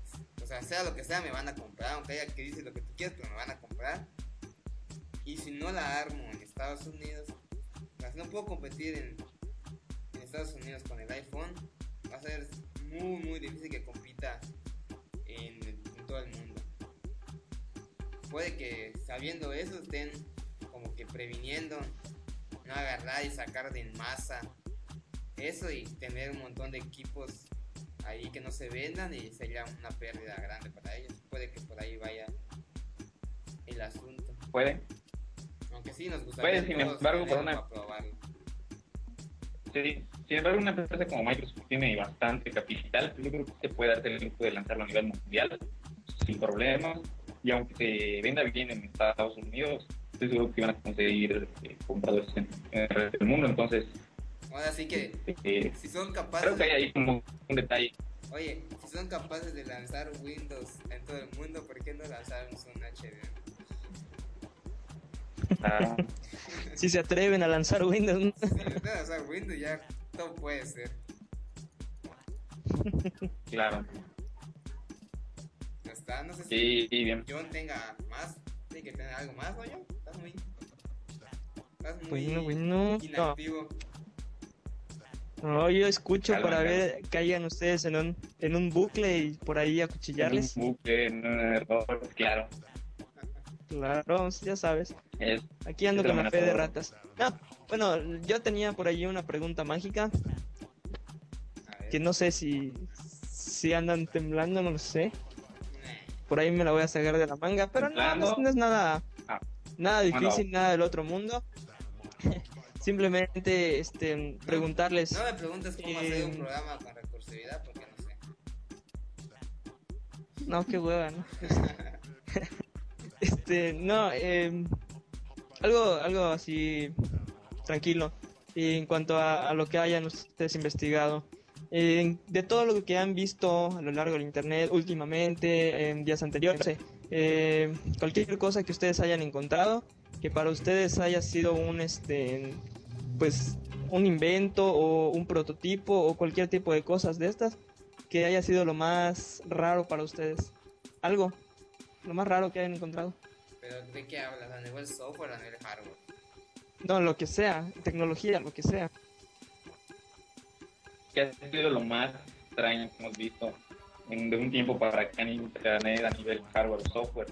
sea, sea lo que sea, me van a comprar, aunque haya crisis, lo que tú quieras, pero me van a comprar. Y si no la armo en Estados Unidos, si no puedo competir en, en Estados Unidos con el iPhone, va a ser muy, muy difícil que compita en, en todo el mundo. Puede que sabiendo eso estén como que previniendo no agarrar y sacar de en masa eso y tener un montón de equipos ahí que no se vendan y sería una pérdida grande para ellos. Puede que por ahí vaya el asunto. Puede. Aunque sí nos gustaría Puede, sin embargo, por una-. Sí, sin embargo, una empresa como Microsoft tiene bastante capital. Yo creo que se puede darte el lujo de lanzarlo a nivel mundial sin problemas. Y aunque se venda bien en Estados Unidos, estoy seguro que van a conseguir eh, compradores en, en el resto del mundo. Entonces, Ahora sí que eh, si son capaces creo que hay ahí como un detalle. Oye, si son capaces de lanzar Windows en todo el mundo, ¿por qué no lanzaron un HD? Ah, Si se atreven a lanzar Windows. ¿no? Si pueden lanzar Windows ya todo puede ser. claro. No está, no sé si Sí, sí, bien. John tenga más, tiene que tener algo más, ¿no, John? Estás muy... Estás muy Bueno, bueno. No, inactivo. no, yo escucho Calma, para ver caigan ustedes en un, en un bucle y por ahí acuchillarles. En un bucle, en un error, claro. Claro, ya sabes. Es, Aquí ando con la fe de ratas. Ah, bueno, yo tenía por ahí una pregunta mágica que no sé si, si andan temblando, no lo sé. Por ahí me la voy a sacar de la manga, pero no, no, no es nada, Ah, nada bueno. difícil, nada del otro mundo. Simplemente este, preguntarles. No me preguntes cómo hacer Eh, un programa con recursividad porque no sé. No, qué hueva, ¿no? este, no, eh, algo, algo así tranquilo. Y en cuanto a, a lo que hayan ustedes investigado, eh, de todo lo que han visto a lo largo del internet últimamente, en días anteriores, eh, cualquier cosa que ustedes hayan encontrado, que para ustedes haya sido un este pues un invento o un prototipo o cualquier tipo de cosas de estas que haya sido lo más raro para ustedes. Algo, lo más raro que hayan encontrado. Pero ¿de qué hablas? ¿A nivel software o a nivel hardware? No, lo que sea, tecnología, lo que sea. que ha sido lo más extraño que hemos visto en- de un tiempo para acá en internet a nivel hardware o software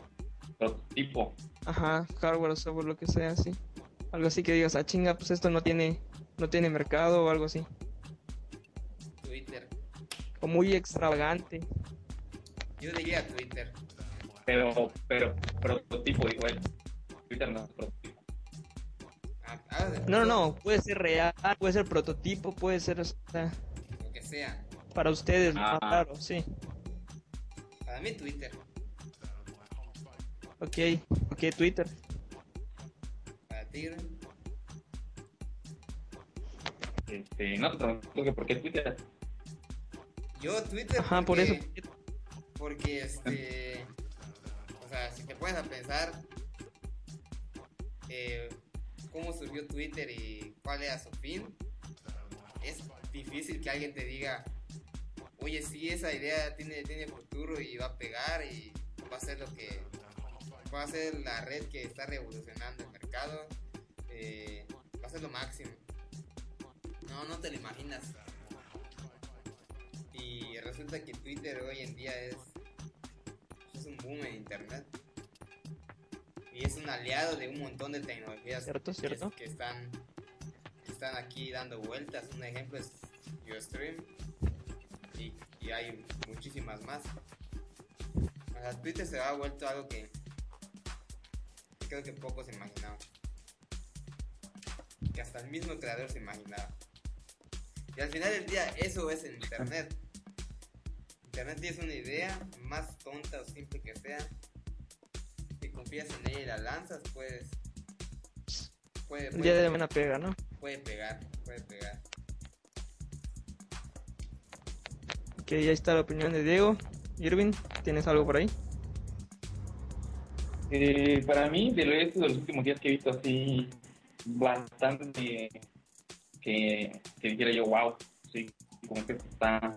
prototipo Ajá, hardware o software, lo que sea, sí. Algo así que digas, ah, chinga, pues esto no tiene, no tiene mercado o algo así. Twitter. O muy extravagante. Yo diría Twitter. pero pero prototipo igual Twitter no es prototipo Ah, ah, No, no, no, puede ser real, puede ser prototipo, puede ser, o sea, Lo que sea. para ustedes, más Ah. raro, sí. Para mí Twitter. Ok, ok, Twitter. Este no te pregunto que por qué Twitter Yo Twitter. Ajá, por porque- eso. Porque este. O sea, si te pones a pensar. eh, cómo surgió Twitter y cuál era su fin. Es difícil que alguien te diga. Oye, sí, esa idea tiene, tiene futuro y va a pegar y va a ser lo que. Va a ser la red que está revolucionando el mercado. eh, va a ser lo máximo. No, no te lo imaginas. Y resulta que Twitter hoy en día es, es un boom en internet. Y es un aliado de un montón de tecnologías Cierto, que- cierto. Que, están, que están aquí dando vueltas. Un ejemplo es Ustream. Y, y hay muchísimas más. O sea, Twitter se ha vuelto algo que creo que pocos se imaginaban. Que hasta el mismo creador se imaginaba. Y al final del día, eso es el Internet. Internet tienes una idea, más tonta o simple que sea, que confías en ella y la lanzas, puedes. Puede, El día de puede, buena pega, ¿no? puede pegar, puede pegar. Ok, ahí está la opinión de Diego. Irving, ¿tienes algo por ahí? Eh, para mí, de los últimos días que he visto así bastante que, que dijera yo, wow, sí, como que está,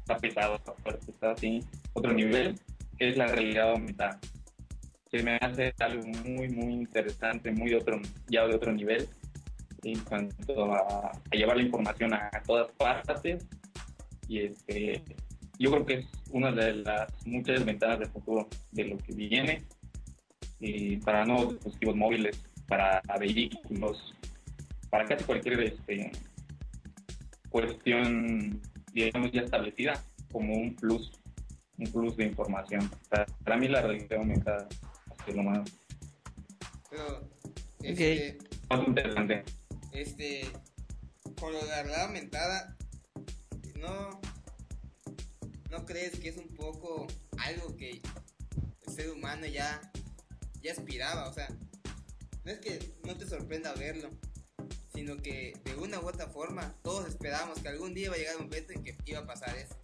está pesado, está así, otro nivel, que es la realidad aumentada. Que me hace algo muy, muy interesante, muy otro, ya de otro nivel, en cuanto a, a llevar la información a, todas partes. Y este, yo creo que es una de las muchas ventanas del futuro de lo que viene y para nuevos dispositivos móviles, para vehículos, para casi cualquier este, cuestión, digamos, ya establecida como un plus, un plus de información. Para, para mí la realidad aumentada es lo más, Pero, este, más interesante. este, con lo de la realidad aumentada, ¿no, ¿no crees que es un poco algo que el ser humano ya, ya aspiraba? O sea, no es que no te sorprenda verlo, sino que de una u otra forma todos esperábamos que algún día iba a llegar un momento en que iba a pasar eso.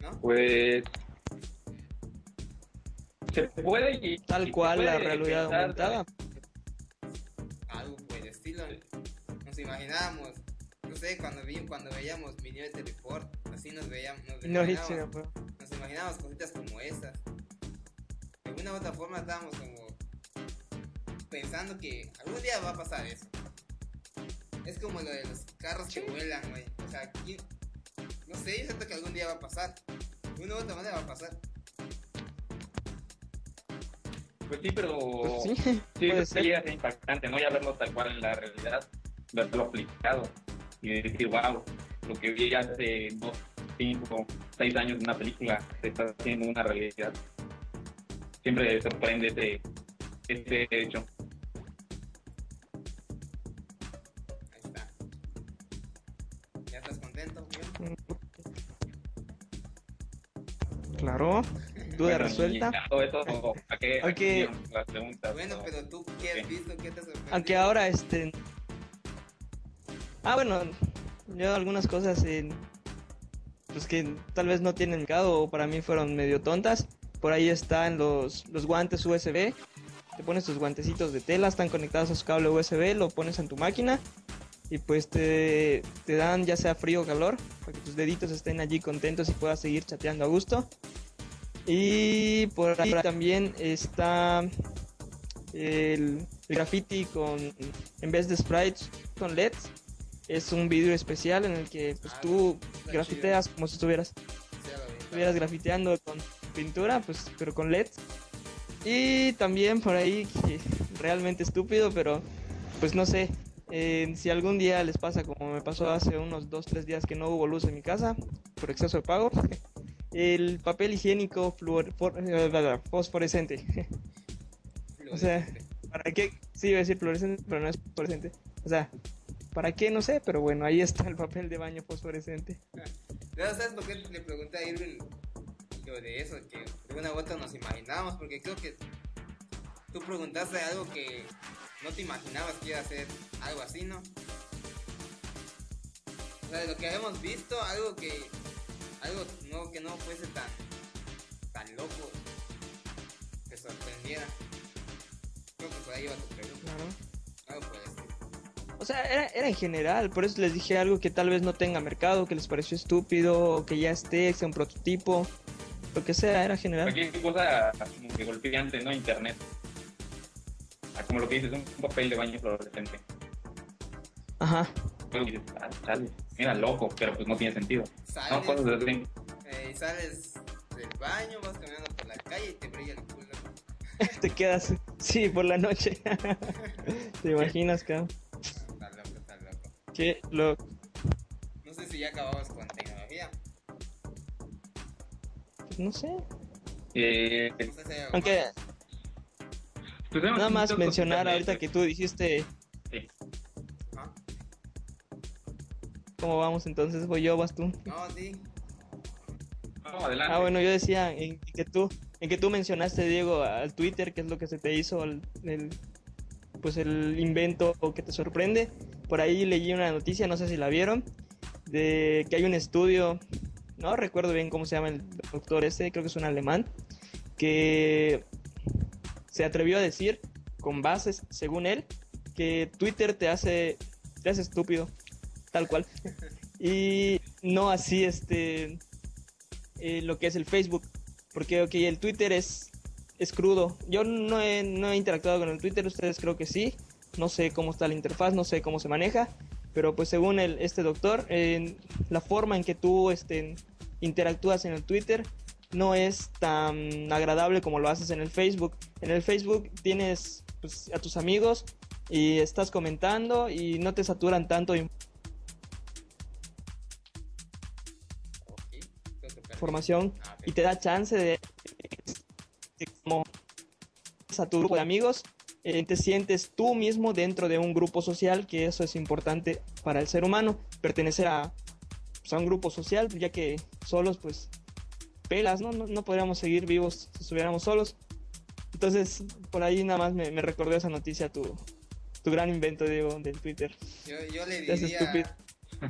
¿No? Pues se puede y Tal y cual la realidad pensar, aumentada. algo por el estilo. Nos imaginábamos, no sé, cuando vi, cuando veíamos Minority Report, así nos veíamos, nos No, sí, imaginábamos, pero- nos imaginábamos cositas como esas. De una u otra forma estábamos como pensando que algún día va a pasar eso. Es como lo de los carros que vuelan, güey. O sea, ¿quién- no sé, yo siento que algún día va a pasar. De una u otra manera va a pasar. Pues sí, pero Pues sí, Sí, puede pues, ser. llega a ser impactante, ¿no? Ya verlo tal cual en la realidad, verlo aplicado y decir, wow, lo que vi hace dos, cinco, seis años en una película se está haciendo una realidad. Siempre sorprende ese, ese hecho. Ahí está. ¿Ya estás contento, Miguel? Claro, duda Bueno, resuelta. todo eso, ¿a qué, a qué Aunque- vinieron las preguntas? Bueno, ¿no? pero tú, ¿qué has visto? ¿Qué te sorprendió? Aunque ahora este Ah, bueno, yo algunas cosas eh, pues que tal vez no tienen mercado o para mí fueron medio tontas. Por ahí están los, los guantes USB. Te pones tus guantecitos de tela, están conectados a su cable USB, lo pones en tu máquina y pues te, te dan ya sea frío o calor para que tus deditos estén allí contentos y puedas seguir chateando a gusto. Y por ahí también está el, el graffiti con en vez de sprites con LEDs. Es un vídeo especial en el que pues Ah, tú grafiteas como si estuvieras estuvieras grafiteando con pintura, pues, pero con LED. Y también por ahí, que realmente estúpido, pero pues no sé, si algún día les pasa como me pasó hace unos 2-3 días que no hubo luz en mi casa por exceso de pago, el papel higiénico fluor- for- eh, fosforescente. o sea, ¿para qué? Sí, iba a decir fluorescente, pero no es fosforescente. O sea, ¿para qué? No sé, pero bueno, ahí está el papel de baño fosforescente. ¿Ya ¿Sabes por qué le pregunté a Irving de eso? Que de una u otra nos imaginábamos, porque creo que tú preguntaste algo que no te imaginabas que iba a ser algo así, ¿no? O sea, de lo que habíamos visto, algo que. algo no, que no fuese tan. tan loco, que sorprendiera. Creo que por ahí iba tu pregunta, Claro. algo por estilo. O sea, era, era en general, por eso les dije algo que tal vez no tenga mercado, que les pareció estúpido, o que ya esté, que sea un prototipo, lo que sea, era general. Cualquier cosa como que golpeante, ¿no? Internet. Ah, como lo que dices, un papel de baño fluorescente. Ajá. Luego dices, ah, sale. Mira, loco, pero pues no tiene sentido. No, Sales, cosas así. eh, sales del baño, vas caminando por la calle y te brilla el culo. Te quedas, sí, por la noche. ¿Te imaginas, cabrón? Está loco, está loco. Que lo... No sé si ya acabamos con tecnología. No sé. Eh, Aunque pues nada más mencionar ahorita esas. que tú dijiste Sí. Ajá. cómo vamos entonces, voy yo, vas tú. No, sí. No, adelante. Ah, bueno, yo decía en que tú, en que tú mencionaste, Diego, al Twitter, que es lo que se te hizo el, el- pues el invento que te sorprende. Por ahí leí una noticia, no sé si la vieron, de que hay un estudio, no recuerdo bien cómo se llama el doctor este, creo que es un alemán, que se atrevió a decir, con bases, según él, que Twitter te hace, te hace estúpido, tal cual. Y no así este eh, lo que es el Facebook. Porque, ok, el Twitter es, es crudo. Yo no he, no he interactuado con el Twitter, ustedes creo que sí. No sé cómo está la interfaz, no sé cómo se maneja. Pero pues según el, este doctor, la forma en que tú este, interactúas en el Twitter no es tan agradable como lo haces en el Facebook. En el Facebook tienes pues, a tus amigos y estás comentando y no te saturan tanto de información y te da chance de, de como a grupo de amigos eh, te sientes tú mismo dentro de un grupo social que eso es importante para el ser humano pertenecer a, pues, a un grupo social ya que solos pues pelas no no, no podríamos seguir vivos si estuviéramos solos entonces por ahí nada más me, me recordó esa noticia tu tu gran invento Diego del Twitter Yo, yo le diría. estúpido.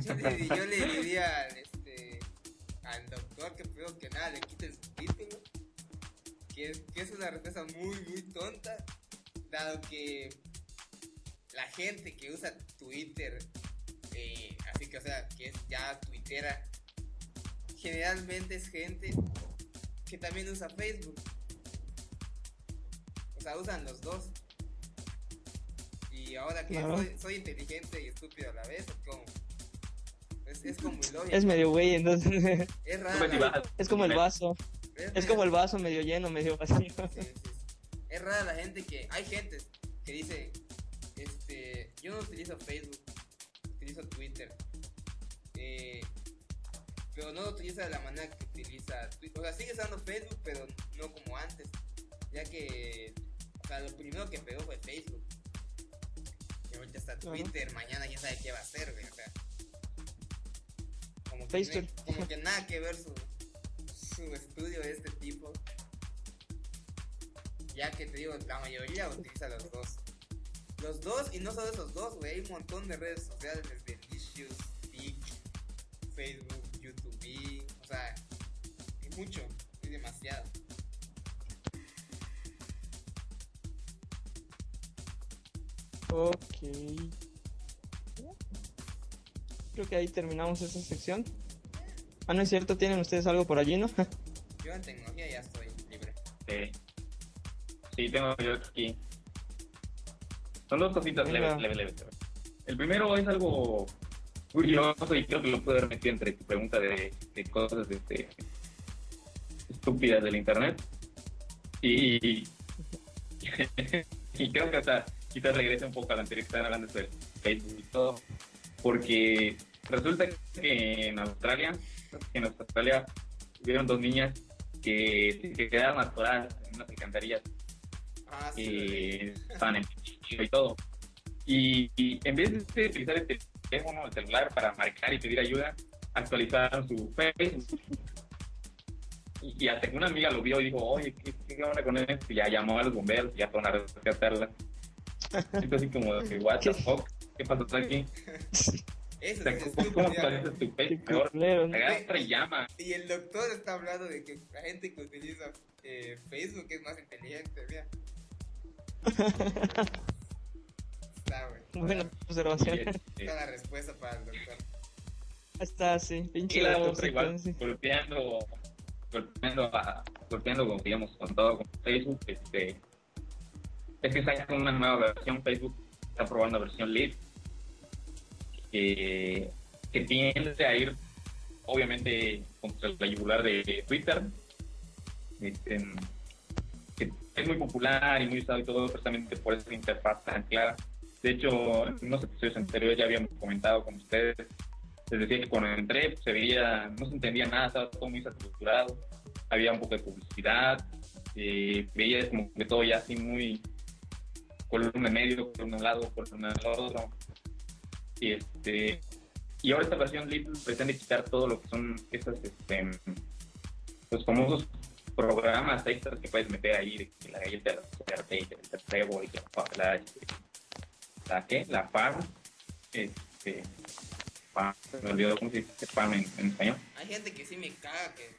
Yo le, yo le diría al, este, al doctor que primero que nada le quite su título. Que, es- que es una respuesta muy, muy tonta. Dado que la gente que usa Twitter, eh, así que, o sea, que es ya tuitera, generalmente es gente que también usa Facebook. O sea, usan los dos. Y ahora que Claro. soy, soy inteligente y estúpido a la vez, es como. Es, es como ilógico. es medio güey entonces Es baja. es como el vaso es, es como el vaso medio lleno medio vacío sí, sí, sí. Es rara la gente que. Hay gente que dice: este, Yo no utilizo Facebook, utilizo Twitter. Eh, pero no lo utiliza de la manera que utiliza Twitter. O sea, sigue usando Facebook, pero no como antes. Ya que. O sea, lo primero que pegó fue Facebook. Y ahorita está. Twitter, mañana quién sabe qué va a hacer, güey. O sea. Como que, como que nada que ver su, su estudio de este tipo ya que te digo, la mayoría utiliza los dos. Los dos, y no solo esos dos, güey, hay un montón de redes sociales desde Issues, Tik, Facebook, YouTube, o sea, hay mucho, hay demasiado. Ok. Creo que ahí terminamos esta sección. Ah, no es cierto, tienen ustedes algo por allí, ¿no? Yo en tecnología ya estoy libre. Sí. Sí, tengo yo aquí. Son dos cositas leves, leves, leves. leves. El primero es algo curioso y creo que lo puedo metido entre tu pregunta de, de cosas este, estúpidas del internet. Y, y creo que hasta quizás regrese un poco a la anterior que estaban hablando sobre Facebook y todo. Porque resulta que en Australia, en Australia vieron dos niñas que se quedaron atoradas en unas alcantarillas Ah, sí. estaban en y todo. Y, y en vez de utilizar el teléfono, el celular para marcar y pedir ayuda, actualizaron su Facebook. Y, y hasta que una amiga lo vio y dijo, oye, ¿qué, qué onda con esto? Y ya llamó a los bomberos y ya fueron a rescatarla. Esto así como de, what the fuck, ¿qué pasó aquí? Eso O sea, es ¿Cómo, actualizas tu Facebook? Agarra y llama. Y el doctor está hablando de que la gente que utiliza eh, Facebook es más inteligente, mira. Está, güey. Buena Y, observación. este, Está la respuesta para el doctor. Está, sí, pinche Y la otra igual, sí. golpeando, golpeando, a- golpeando, como digamos, con todo, con Facebook, este, es que está con una nueva versión, Facebook está probando la versión Lead, que, que tiende a ir, obviamente, contra la yugular de Twitter, este, es muy popular y muy usado y todo, precisamente por esa interfaz tan clara. De hecho, en unos episodios anteriores ya habíamos comentado con ustedes les decía que cuando entré pues, se veía, no se entendía nada, estaba todo muy saturado, había un poco de publicidad, eh, veía como que todo ya así muy columna medio, columna lado, columna otro. Y este y ahora esta versión Little pretende quitar todo lo que son esas este, los famosos programas extras que puedes meter ahí, de que la galleta de la suerte, y el trébol, que la, la, la, ¿qué? La farm, este, farm, me olvidó cómo se dice farm en, en español. Hay gente que sí me caga que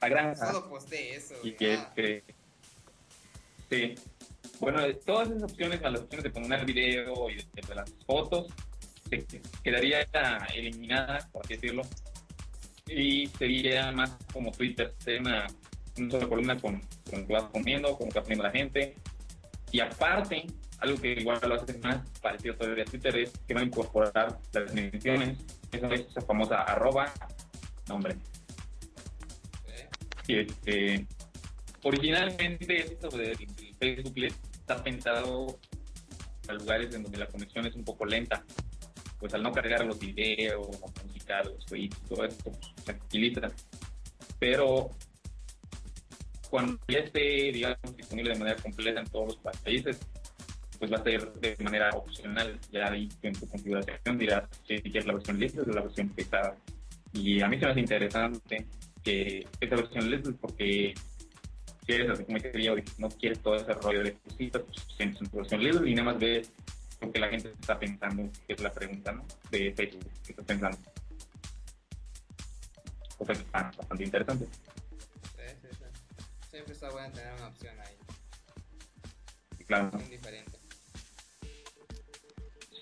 La granja. solo postee eso. y que, Ah, que- sí bueno todas esas opciones las opciones de poner video y de, de las fotos se quedaría eliminada por así decirlo y sería más como Twitter sería una, una sola columna con, con lo que vas comiendo con lo que va poniendo la gente y aparte algo que igual lo hace más parecido todavía a Twitter es que va a incorporar las menciones esa es esa famosa arroba nombre y este, originalmente esto del Facebook está pensado para lugares en donde la conexión es un poco lenta. Pues al no cargar los videos, la música, los tweets, todo esto pues, se agiliza. Pero cuando ya esté, digamos, disponible de manera completa en todos los países, pues va a ser de manera opcional. Ya ahí en tu configuración dirás si quieres la versión lista o la versión pesada. Y a mí se me hace interesante que esta versión Little porque si eres así como te yo, no quieres todo ese rollo de cositas, pues tienes una versión Little y nada más ves lo que la gente está pensando, que es la pregunta ¿no? de Facebook, que está pensando. Cosa que está bastante interesante. Siempre está bueno tener una opción ahí. Claro, diferente.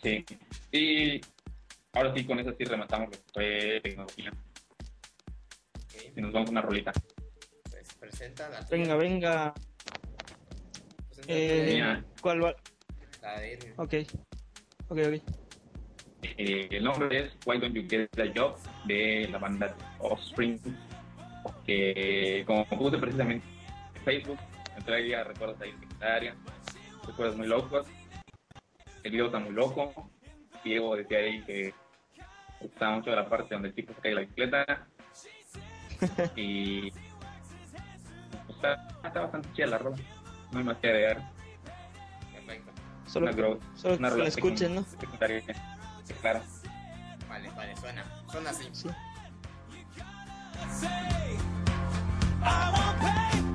sí. Y ahora sí, con eso sí rematamos lo que fue tecnología. Ok, Y nos vamos a una rolita. pues presenta la Venga, venga. Eh. ¿Cuál va? la de Irving. Ok. Ok, ok. Eh, el nombre es Why Don't You Get a Job de la banda Offspring que como puse precisamente en Facebook entré ahí a recuerdos ahí secundaria recuerdos muy locos el video está muy loco Diego decía ahí que gustaba mucho la parte donde el tipo se cae la bicicleta y pues, está, está bastante chida la rola no hay más que agregar Perfecto. Solo, una, gro- solo una que rola la escuchen, ¿no? secundaria claro Vale, vale, suena. Suena así. Sí.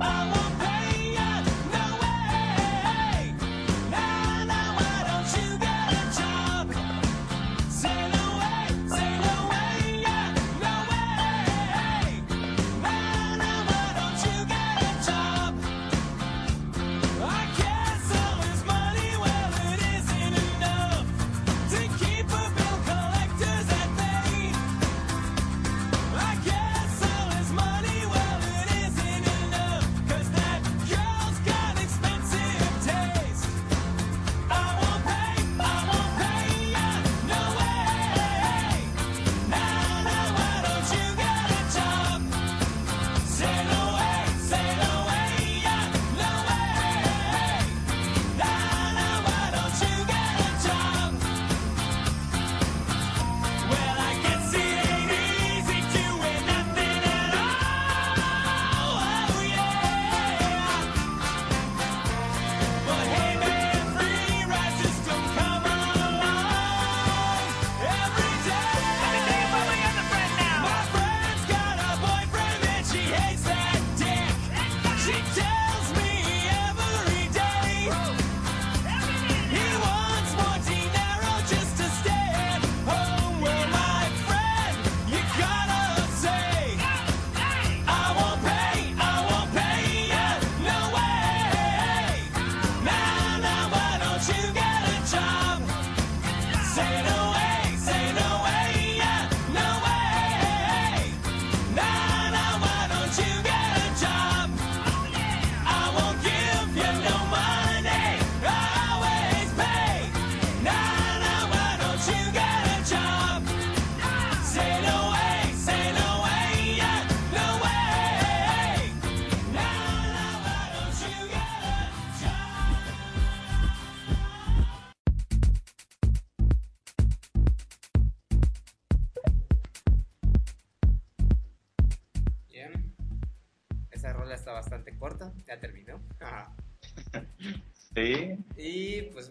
I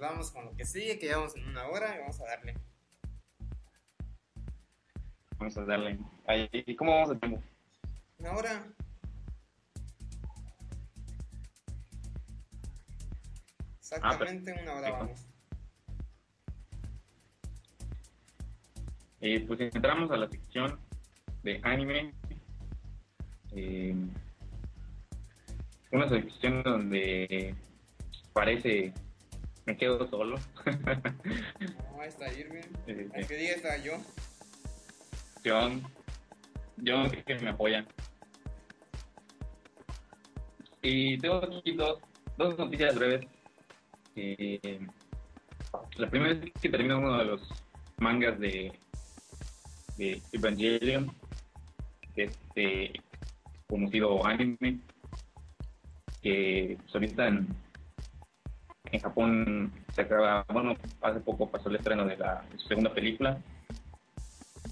vamos con lo que sigue, que llevamos en una hora y vamos a darle. Vamos a darle. Ahí, ¿y ¿Cómo vamos a tiempo? Una hora. Exactamente una hora vamos. Eh, pues entramos a la sección de anime. Eh, una sección donde parece me quedo solo. No, ahí está Irving. Eh, El que diga está yo. John, John que me apoyan. Y tengo aquí dos, dos noticias breves. Eh, la primera es que termina uno de los mangas de, de Evangelion, este conocido anime, que ahorita en, Japón se acaba, bueno, hace poco pasó el estreno de la segunda película,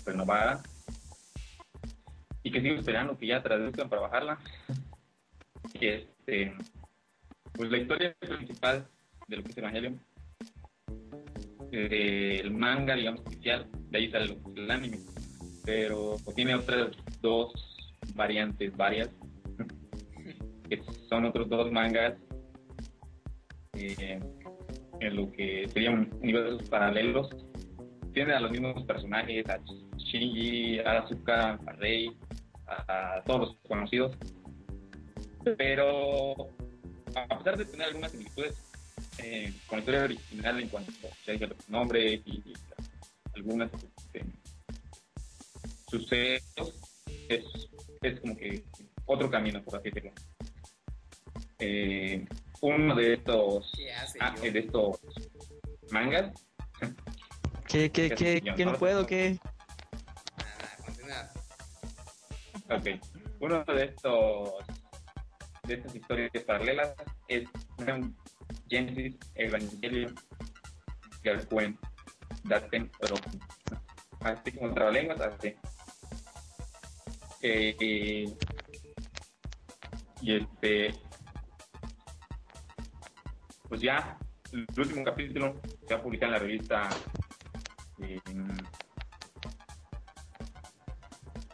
renovada, y que sigo esperando que ya traduzcan para bajarla. Y este, pues la historia principal de lo que es Evangelion, el manga, digamos, oficial, de ahí sale que el anime, pero tiene otras dos variantes, varias, que son otros dos mangas eh, en lo que serían universos paralelos. Tiene a los mismos personajes, a Shinji, a Asuka, a Rei, a, todos los conocidos, pero a pesar de tener algunas similitudes eh, con la historia original en cuanto a los nombres y, algunas este, sucesos, es, es como que otro camino, por así decirlo. Eh, uno de estos, ¿Qué hace ah, de estos mangas ¿Qué, qué, qué, qué no puedo? ¿Qué? Ok. Uno de estos de estas historias paralelas es Genesis Evangelion Gakuen Daten. Así como trabalenguas, así. Eh, y este pues ya el último capítulo se va a publicar en la revista eh,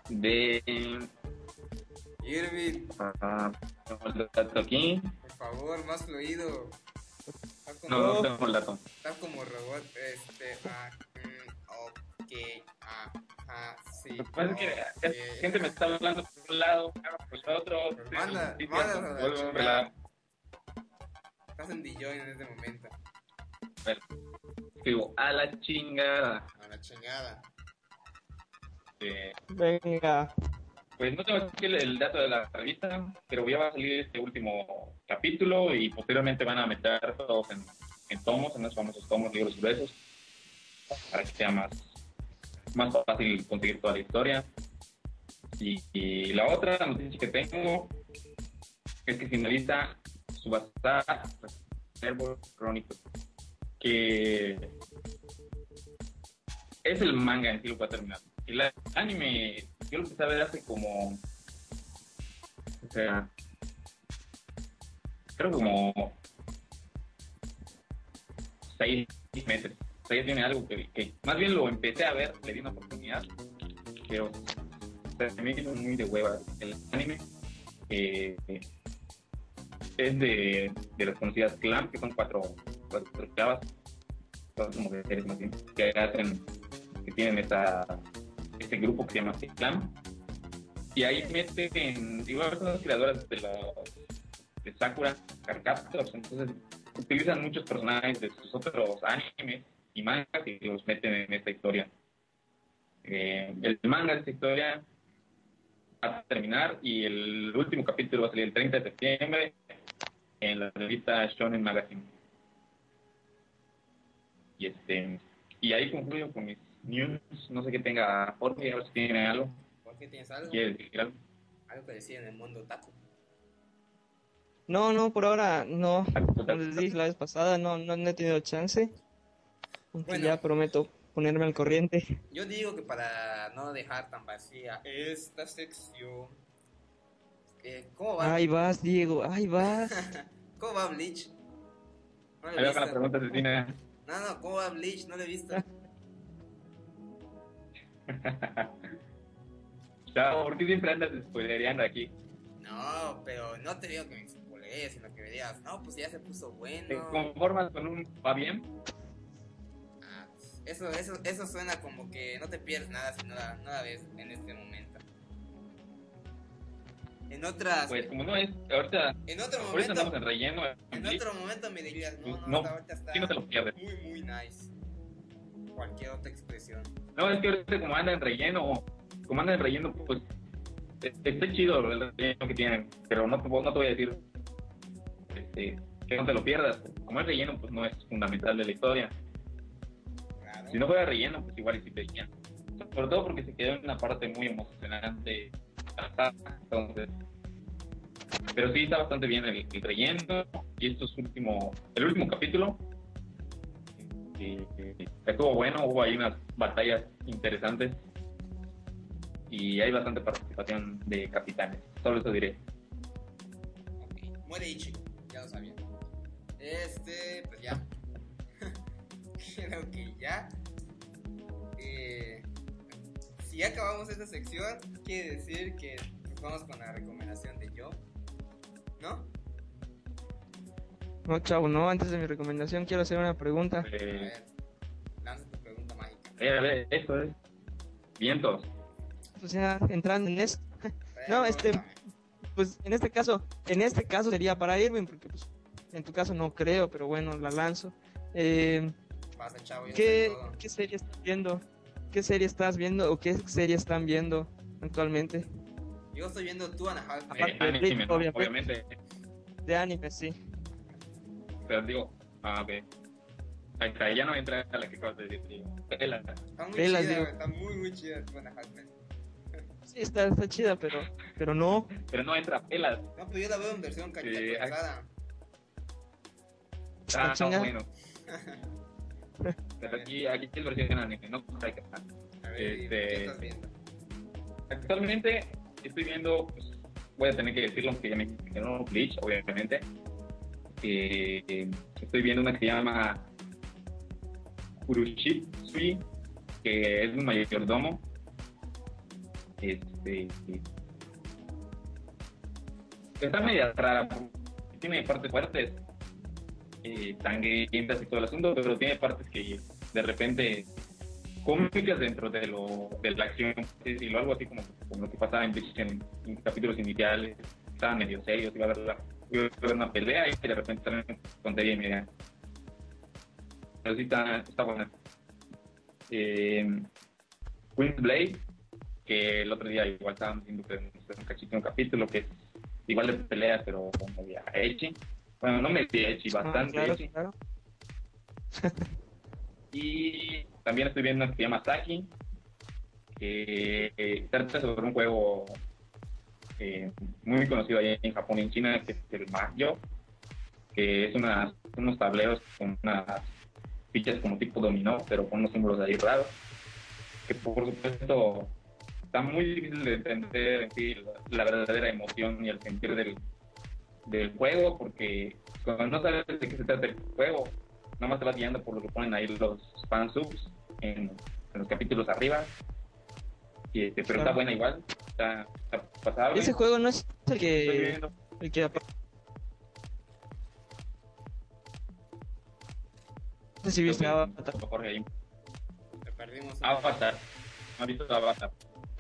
de Irving, Ah, dato aquí. por favor, más fluido. Como, No, no tengo el dato. estás como robot. Este, ah, mm, ok, ah, ah, sí. Lo que pasa es que es- gente me está hablando por un lado, ah, por el otro. Pues manda, sí, manda Estás en DJ en este momento. A ver, Escribo a la chingada. A la chingada. Eh, Venga. pues no tengo aquí el, el dato de la revista, pero ya va a salir este último capítulo y posteriormente van a meter todos en, en tomos, en esos famosos tomos, libros gruesos, para que sea más, más fácil conseguir toda la historia. Y, y la otra noticia que tengo es que finaliza Subasa Servo Chronicle, que es el manga en sí lo que va a terminar. El anime, yo lo empecé a ver hace como. O sea. Creo como. Seis meses. Ya tiene algo que, que. Más bien lo empecé a ver, le di una oportunidad. Pero. O sea, muy de hueva el anime. Eh, es de, de las conocidas Clam, que son cuatro, cuatro chavas. Como mujeres más bien, que hacen. que tienen esta este grupo que se llama Clan. Y ahí meten, igual son las creadoras de, la, de Sakura Carcaptors, entonces utilizan muchos personajes de sus otros animes y mangas y los meten en esta historia. Eh, el manga de esta historia a terminar y el último capítulo va a salir el 30 de septiembre en la revista Shonen Magazine. Y este y ahí concluyo con mis news, no sé qué tenga Jorge, a ver si tiene algo, ¿Por qué tienes algo? decir algo. Algo que decir en el mundo taco. No, no, por ahora no. Como les dije la vez pasada, no, no, no he tenido chance. Aunque Bueno. ya prometo ponerme al corriente. Yo digo que para no dejar tan vacía esta sección, Eh, ¿Cómo va? Ahí vas, Diego, ahí vas. ¿Cómo va Bleach? No Ahí lo he va con la pregunta de cine. No, no, ¿cómo va Bleach? No lo he visto. Chao, ¿por qué siempre andas spoilereando aquí? No, pero no te digo que me spoilees, sino que me digas, no, pues ya se puso ¿Te bueno. conformas con un va bien? Eso, eso, eso suena como que no te pierdes nada si no la, no la ves en este momento. En otras, Pues como no es, ahorita, en otro ahorita andamos en momento, relleno. en otro momento me dirías, no, no, No, esta ahorita está no te lo pierdes. muy, muy nice. Cualquier otra expresión. No, es que ahorita como anda en relleno, como anda en relleno, pues eh, está chido el relleno que tienen, pero no, te- no te voy a decir este, que no te lo pierdas. Como es relleno, pues no es fundamental de la historia. Si no fuera relleno, pues igual y sí dirían. Sobre todo porque se quedó en una parte muy emocionante. Entonces, pero sí está bastante bien el, el relleno. Y esto es último, el último capítulo. Estuvo bueno, hubo ahí unas batallas interesantes. Y hay bastante participación de capitanes. Solo eso diré. Ok, muere Ichigo, ya lo sabía. Este, pues ya. Creo que ya. Eh, si ya acabamos esta sección, quiere decir que pues, vamos con la recomendación de yo. ¿No? No, chavo, no, antes de mi recomendación quiero hacer una pregunta. A Eh, ver, lanza tu pregunta mágica. a ver, a ver, esto es vientos. O sea, entrando en A ver, No, este- pues en este caso, en este caso sería para Irving, porque pues en tu caso no creo, pero bueno, la lanzo. Eh, Pasa, chavo, ¿qué. ¿Qué serie estás viendo? ¿Qué serie estás viendo o qué serie están viendo actualmente? Yo estoy viendo Two and a Half Men. Aparte Eh, de anime, Bleach, ¿no? obviamente. obviamente. De anime, sí. Pero digo, ah, ok. Ahí está, ya no entra a la que acabas de decir. Ela. Está muy chida, digo. está muy, muy chida Two and a Half Men. Sí, está, está chida, pero, pero no. Pero no entra Ela. No, pero yo la veo en versión caricaturizada. Ah, chinga. no, bueno. Pero aquí, aquí es versión anime, no hay que A ver, Este- ¿qué estás viendo? Actualmente estoy viendo, pues, voy a tener que decirlo que ya me mencionó Bleach, obviamente. Eh, estoy viendo una que se llama Kurushitsui, que es un mayordomo. Este, está media rara, tiene partes fuertes, eh, sangrientas y todo el asunto, pero tiene partes que de repente cómicas dentro de lo de la acción y lo algo así como, como lo que pasaba en en, capítulos iniciales estaban medio serios iba a haber, la- iba a haber una pelea y de repente salen tontería y media pero sí está, está buena. Eh, Blade que el otro día igual estaban diciendo que es un cachito un capítulo que es igual de pelea pero media echi bueno no media echi Ah, bastante claro, echi claro. y también estoy viendo una que se llama Saki, que eh, trata sobre un juego eh, muy conocido allá en Japón y en China, que es el Mahjong, que es unas, unos tableros con unas fichas como tipo dominó, pero con unos símbolos ahí raros, que por supuesto está muy difícil de entender en sí la, la verdadera emoción y el sentir del, del juego, porque cuando no sabes de qué se trata el juego, nada más te vas guiando por lo que ponen ahí los fansubs en, en los capítulos arriba. Y, este, pero está buena igual, está, está pasable. Ese juego no es el Estoy que, viendo. el que No sé si viste Avatar. Jorge ahí. Te perdimos. Avatar. No he visto Avatar.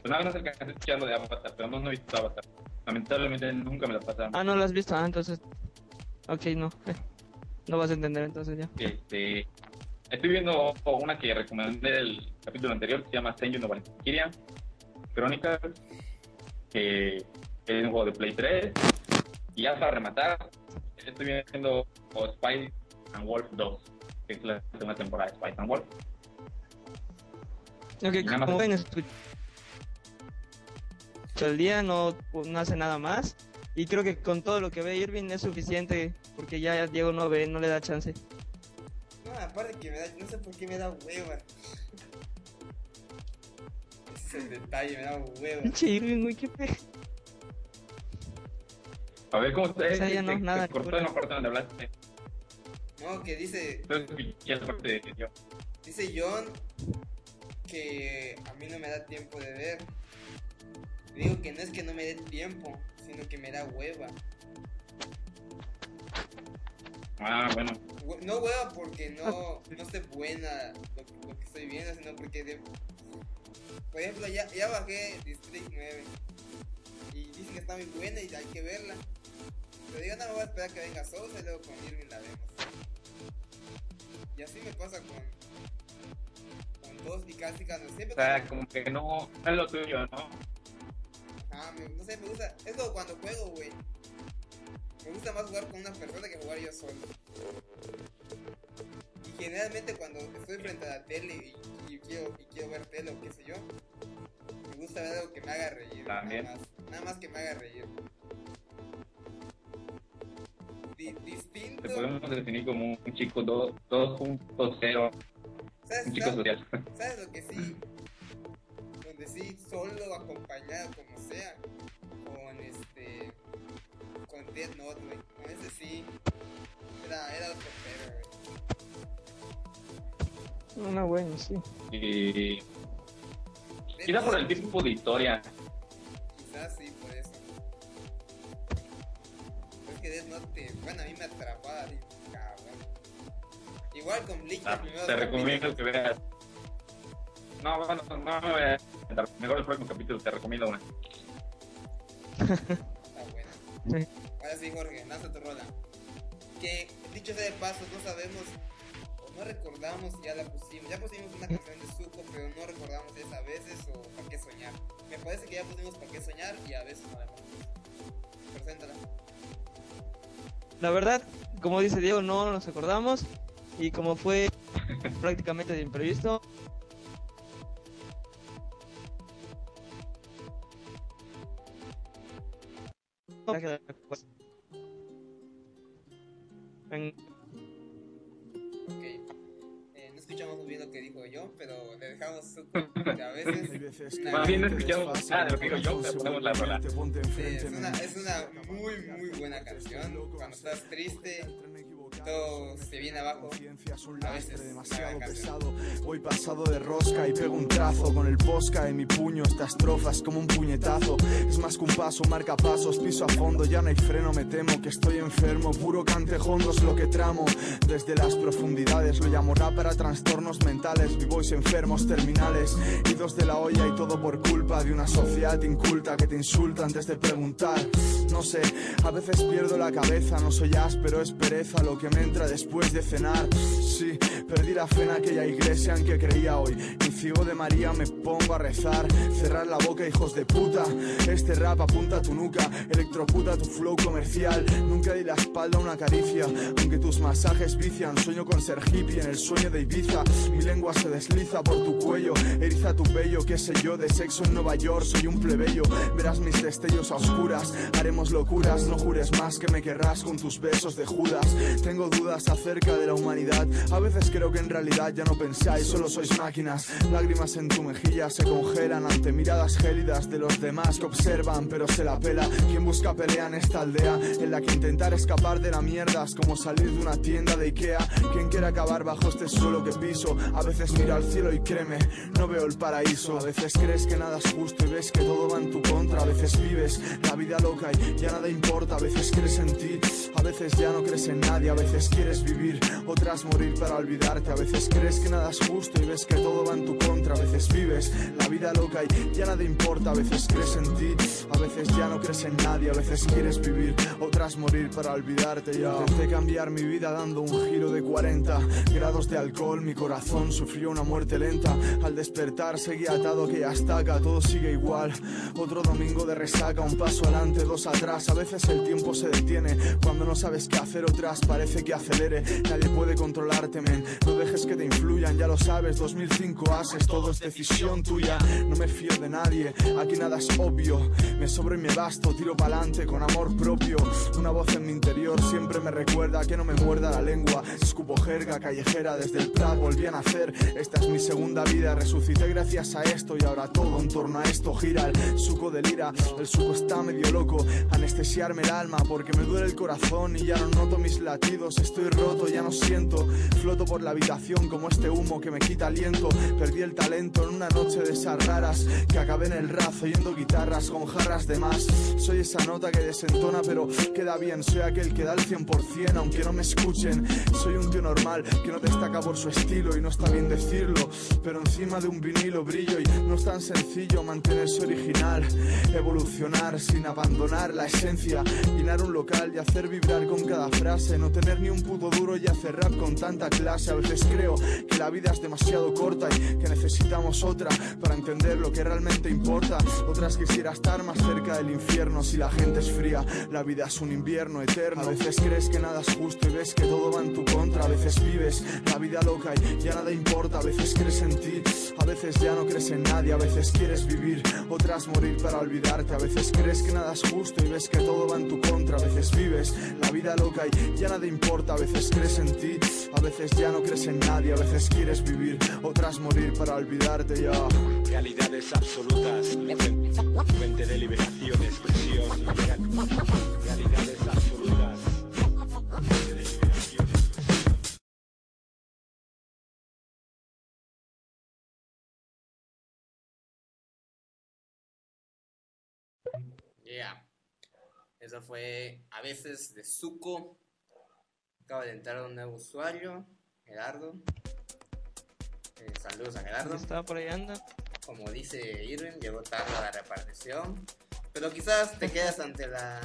Pues nada más alcancé a escuchar lo de Avatar, pero no, no he visto Avatar. Lamentablemente nunca me lo pasaron. Ah, no lo has visto, ah, entonces. Ok, no. No vas a entender entonces ya. Este, estoy viendo una que recomendé el capítulo anterior que se llama Senju no Valkyria Chronicles, que es un juego de Play 3. Y ya para rematar, estoy viendo Spice and Wolf 2, que es la segunda temporada de Spice and Wolf. Ok, escucha el día no, no hace nada más. Y creo que con todo lo que ve Irving es suficiente porque ya Diego no ve, no le da chance. No, aparte que me da, no sé por qué me da hueva. Ese es el detalle, me da hueva. Pinche Irving, güey, qué pe... A ver, ¿cómo está? O sea, ya no, te, nada te que cortó ver. en la parte donde hablaste. No, que dice, dice John que a mí no me da tiempo de ver. Digo que no es que no me dé tiempo, sino que me da hueva. Ah, bueno. No hueva porque no, no esté buena lo, que- lo que estoy viendo, sino porque de... Por ejemplo, ya, ya bajé District 9 y dicen que está muy buena y hay que verla. Pero digo, no me voy a esperar que venga Sousa y luego con Irving la vemos. Y así me pasa con, con dos y casi cuando siempre O sea, como que no, no es lo tuyo, ¿no? Ah, me- no sé, me gusta. Es como cuando juego, güey. Me gusta más jugar con una persona que jugar yo solo. Y generalmente cuando estoy frente a la tele y, y quiero, y quiero ver tele o qué sé yo, me gusta ver algo que me haga reír. También. Nada más, nada más que me haga reír. Di- distinto. Te podemos definir como un chico do- 2.0, ¿Sabes, un chico sabes- social. ¿Sabes lo que sí? Sí, solo acompañado como sea. Con este. Con Death Note, güey. Con ese sí. Era, era otro pedo, güey. No, bueno, sí. Y quizá por el tipo de historia. Quizás sí, por eso. Es que Death Note, te- bueno, a mí me atrapaba, cabrón. Igual con Bleach, Ah, te recomiendo que veas. No, bueno, no me voy a dar. Mejor el próximo capítulo, te recomiendo una. Está bueno. Sí. Ahora sí, Jorge, lanza tu rola. Que, dicho sea de paso, no sabemos o no recordamos si ya la pusimos. Ya pusimos una canción de Zuko, pero no recordamos si es a veces o para qué soñar. Me parece que ya pusimos para qué soñar y a veces no la pusimos. Preséntala. La verdad, como dice Diego, no nos acordamos. Y como fue prácticamente de imprevisto, Ok. Eh, no escuchamos lo que dijo yo, pero le dejamos que a veces. Más bien no escuchamos desfasa nada de lo que digo yo, corazón, pero ponemos la rola. Sí, es, una, es una muy, muy buena canción. Cuando estás triste, todo se viene abajo. A veces demasiado pesado. Voy pasado de rosca y pego un trazo con el posca en mi puño. Esta estrofa es como un puñetazo. Es más que un paso, marca pasos, piso a fondo. Ya no hay freno, me temo que estoy enfermo. Puro cantejondo es lo que tramo. Desde las profundidades lo llamo rap para trastornos mentales. Vivos enfermos terminales. Idos de la olla y todo por culpa de una sociedad inculta que te insulta antes de preguntar. No sé, a veces pierdo la cabeza. No soy áspero, es pereza lo que me entra después de cenar. Sí, perdí la fe en aquella iglesia en que creía hoy. Y ciego de María me pongo a rezar. Cerrar la boca, hijos de puta. Este rap apunta a tu nuca, electroputa tu flow comercial. Nunca di la espalda a una caricia, aunque tus masajes vician. Sueño con ser hippie en el sueño de Ibiza. Mi lengua se desliza por tu cuello, eriza tu vello. Qué sé yo, de sexo en Nueva York soy un plebeyo. Verás mis destellos a oscuras, haremos locuras. No jures más que me querrás con tus besos de Judas. Tengo dudas acerca de la humanidad. A veces creo que en realidad ya no pensáis, solo sois máquinas. Lágrimas en tu mejilla se congelan ante miradas gélidas de los demás que observan, pero se la pela. Quien busca pelea en esta aldea, en la que intentar escapar de la mierda es como salir de una tienda de Ikea. Quien quiere acabar bajo este suelo que piso, a veces mira al cielo y créeme, no veo el paraíso. A veces crees que nada es justo y ves que todo va en tu contra. A veces vives la vida loca y ya nada importa. A veces crees en ti, a veces ya no crees en nadie. A veces quieres vivir, otras morir para olvidarte. A veces crees que nada es justo y ves que todo va en tu contra. A veces vives la vida loca y ya nada importa. A veces crees en ti, a veces ya no crees en nadie. A veces quieres vivir, otras morir para olvidarte. Ya intenté cambiar mi vida dando un giro de 40 grados de alcohol. Mi corazón sufrió una muerte lenta. Al despertar seguía atado que ya estaca, todo sigue igual. Otro domingo de resaca, un paso adelante, dos atrás. A veces el tiempo se detiene cuando no sabes qué hacer, otras parece que acelere. Nadie puede controlar olvidarte, men. No dejes que te influyan, ya lo sabes. 2005 haces, todo es decisión tuya. No me fío de nadie, aquí nada es obvio. Me sobro y me basto, tiro pa'lante con amor propio. Una voz en mi interior siempre me recuerda que no me muerda la lengua. Escupo jerga callejera desde el Prat, volví a nacer. Esta es mi segunda vida, resucité gracias a esto y ahora todo en torno a esto gira. El suco del ira, el suco está medio loco. Anestesiarme el alma porque me duele el corazón y ya no noto mis latidos. Estoy roto, ya no siento. Floto por la habitación como este humo que me quita aliento. Perdí el talento en una noche de esas raras que acabé en el razo oyendo guitarras con jarras de más. Soy esa nota que desentona pero queda bien. Soy aquel que da el 100% aunque no me escuchen. Soy un tío normal que no destaca por su estilo y no está bien decirlo. Pero encima de un vinilo brillo y no es tan sencillo mantenerse original. Evolucionar sin abandonar la esencia. Llenar un local y hacer vibrar con cada frase. No tener ni un puto duro y hacer rap con tanta clase. A veces creo que la vida es demasiado corta y que necesitamos otra para entender lo que realmente importa. Otras quisiera estar más cerca del infierno si la gente es fría. La vida es un invierno eterno. A veces crees que nada es justo y ves que todo va en tu contra. A veces vives la vida loca y ya nada importa. A veces crees en ti, a veces ya no crees en nadie. A veces quieres vivir, otras morir para olvidarte. A veces crees que nada es justo y ves que todo va en tu contra. A veces vives la vida loca y ya nada importa. A veces crees en ti, a veces ya no crees en nadie. A veces quieres vivir, otras morir para olvidarte ya. Realidades absolutas, fuente de liberación, expresión Yeah. Eso fue a veces de Zuko. Acaba de entrar un nuevo usuario, Gerardo. Eh, saludos a Gerardo. Estaba por ahí anda. Como dice Irwin, llegó tarde a la repartición. Pero quizás te quedas ante la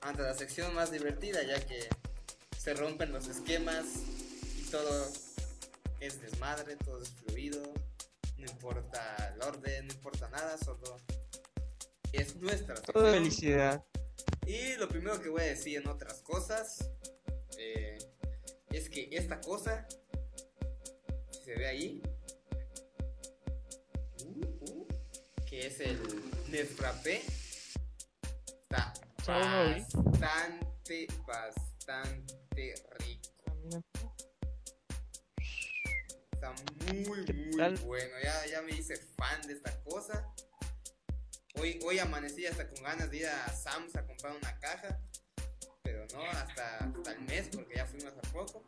ante la sección más divertida, ya que se rompen los esquemas y todo es desmadre, todo es fluido, no importa el orden, no importa nada, solo es nuestra sección. felicidad. Y lo primero que voy a decir en otras cosas eh, es que esta cosa, si se ve ahí, uh, uh, que es el Nesfrappé, está bastante, bastante rico. Está muy, ¿Qué muy bueno. Ya, ya me hice fan de esta cosa. Hoy, hoy amanecí hasta con ganas de ir a Sam's a comprar una caja. Pero no, hasta, hasta el mes, porque ya fuimos a poco.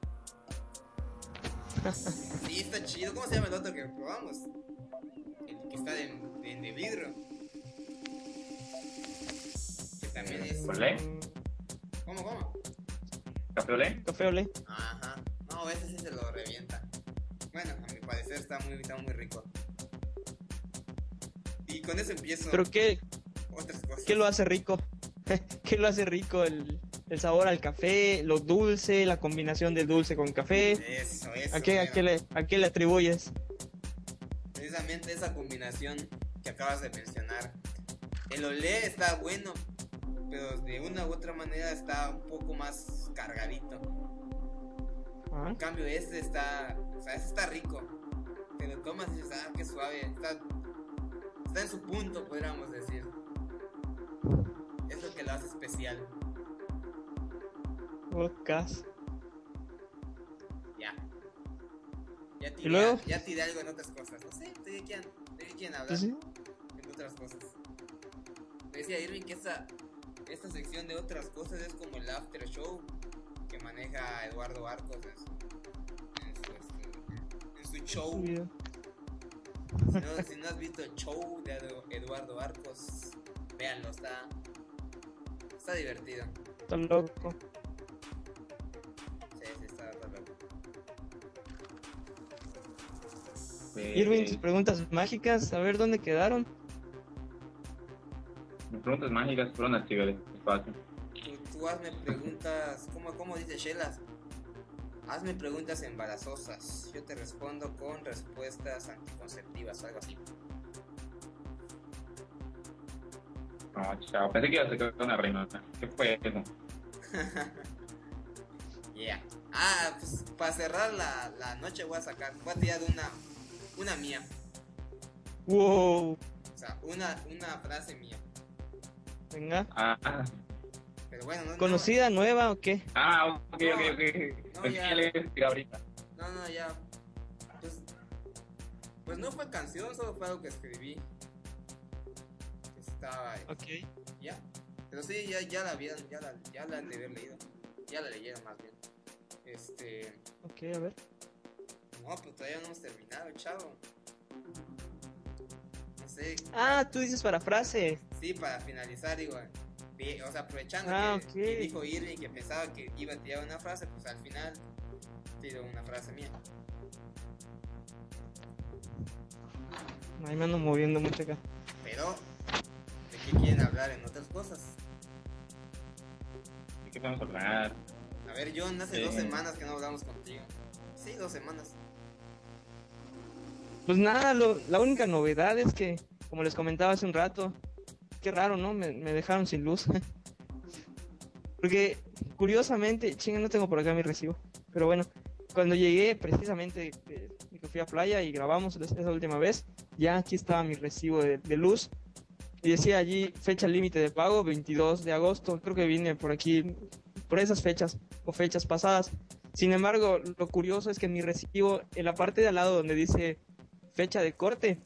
Sí, está chido. ¿Cómo se llama el otro que probamos? El que está de, de, de vidrio. Que también es. ¿Olé? ¿Cómo, cómo? ¿Café olé? Café olé. Ajá. No, ese sí se lo revienta. Bueno, a mi parecer está muy, está muy rico. Y con eso empiezo Pero qué, otras cosas. ¿qué lo hace rico? ¿Qué lo hace rico? El, el sabor al café, lo dulce, la combinación del dulce con café. Eso, eso. ¿A qué, a qué le, a qué le atribuyes? Precisamente esa combinación que acabas de mencionar. El olé está bueno, pero de una u otra manera está un poco más cargadito. Ah, En cambio, este está, o sea, este está rico. Te lo tomas y dices, ah, qué suave. Está, está en su punto, podríamos decir. Es lo que lo hace especial. Podcast. Ya. Ya ¿Y tiré, luego? ya tiré algo en otras cosas. No sé, ¿de qué quieren, de qué quieren hablar? En otras cosas. Me decía Irving que esta, esta sección de otras cosas es como el after show que maneja Eduardo Arcos en su, en su, este, en su show. Si no, si no has visto el show de Edu- Eduardo Arcos, véanlo, está, está divertido. Está loco. Sí, sí, está, está loco. Eh, Irving, tus preguntas mágicas, a ver dónde quedaron. Mis preguntas mágicas fueron activar el espacio. Tú, tú hazme preguntas, ¿cómo, cómo dice Shelas? Hazme preguntas embarazosas. Yo te respondo con respuestas anticonceptivas, algo así. No, chao. Pensé que iba a sacar una rima. ¿Qué fue eso? Yeah. Ah, pues para cerrar la, la noche voy a sacar, voy a tirar una, una mía. Wow. O sea, una, una frase mía. Venga. Ah, Pero bueno, no, no- ¿Conocida, nueva o qué? ah, ok, ok, ok. No, ya. le ahorita. No, no, ya. Pues, pues no fue canción, solo fue algo que escribí. Estaba. Ok. Ya. Pero sí, ya, ya la vieron, ya la, ya la han de haber leído. Ya la leyeron más bien. Este. Ok, a ver. No, pues todavía no hemos terminado, chavo. No sé. Ah, tú dices para frase. Sí, para finalizar, digo. O sea, aprovechando Ah, que, ok. que dijo Irving que pensaba que iba a tirar una frase, pues al final tiro una frase mía. Ahí me ando moviendo mucho acá. Pero, ¿de qué quieren hablar en otras cosas? ¿De qué vamos a hablar? A ver, John, hace Sí. dos semanas que no hablamos contigo. Sí, dos semanas. Pues nada, lo- la única novedad es que, como les comentaba hace un rato, qué raro, ¿no? Me, me dejaron sin luz. Porque, curiosamente, chinga, no tengo por acá mi recibo. Pero bueno, cuando llegué precisamente que fui a playa y grabamos es- esa última vez, ya aquí estaba mi recibo de, de luz. Y decía allí fecha límite de pago, 22 de agosto. Creo que vine por aquí, por esas fechas o fechas pasadas. Sin embargo, lo curioso es que mi recibo, en la parte de al lado donde dice fecha de corte,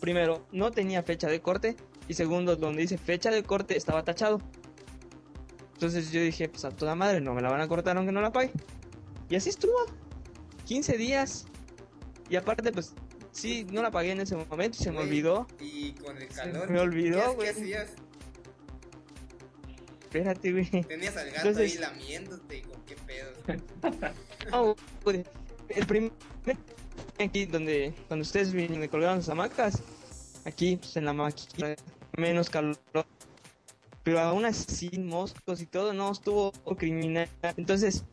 primero, no tenía fecha de corte. Y segundo, donde dice fecha de corte, estaba tachado. Entonces yo dije, pues a toda madre, no me la van a cortar aunque no la pague. Y así estuvo. 15 días. Y aparte, pues, sí, no la pagué en ese momento se me olvidó. Y con el Se calor. me olvidó, ¿qué, güey. ¿Qué hacías? Espérate, güey. Tenías al gato Entonces- ahí lamiéndote con qué pedo. No, güey. El primer aquí donde cuando ustedes me colgaron las hamacas, aquí pues, en la máquina menos calor, pero aún así moscos y todo no estuvo criminal. Entonces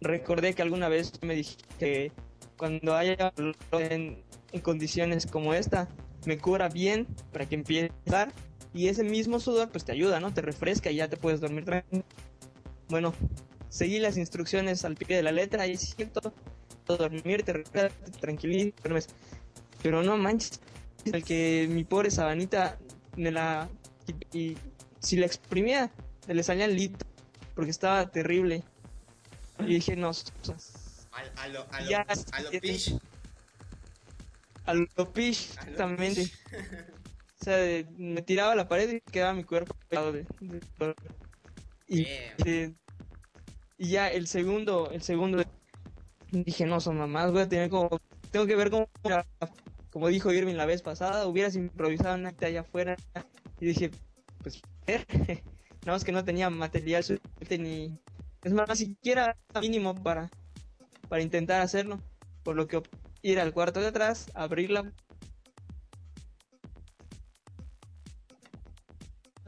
recordé que alguna vez me dijiste que cuando haya en, condiciones como esta me cubra bien para que empiece a dar y ese mismo sudor pues te ayuda, ¿no? Te refresca y ya te puedes dormir tranquilo. Bueno, seguí las instrucciones al pie de la letra y siento dormir, te tranquilizas. Pero no manches, el que mi pobre sabanita me la y, y si la exprimía se le salía el litro porque estaba terrible. Y dije, no, Al- A, lo, a lo, Ya, a lo ya- pish. a lo pish, exactamente. pish. O sea, de- me tiraba a la pared y quedaba mi cuerpo pegado de, de dolor. Y, eh, y ya el segundo, el segundo dije, no son mamás, voy a tener como, tengo que ver cómo, como dijo Irving la vez pasada, hubieras improvisado un acta allá afuera. Y dije, pues, nada más que no tenía material suficiente ni, es más, siquiera mínimo para, para intentar hacerlo. Por lo que ir al cuarto de atrás, abrirla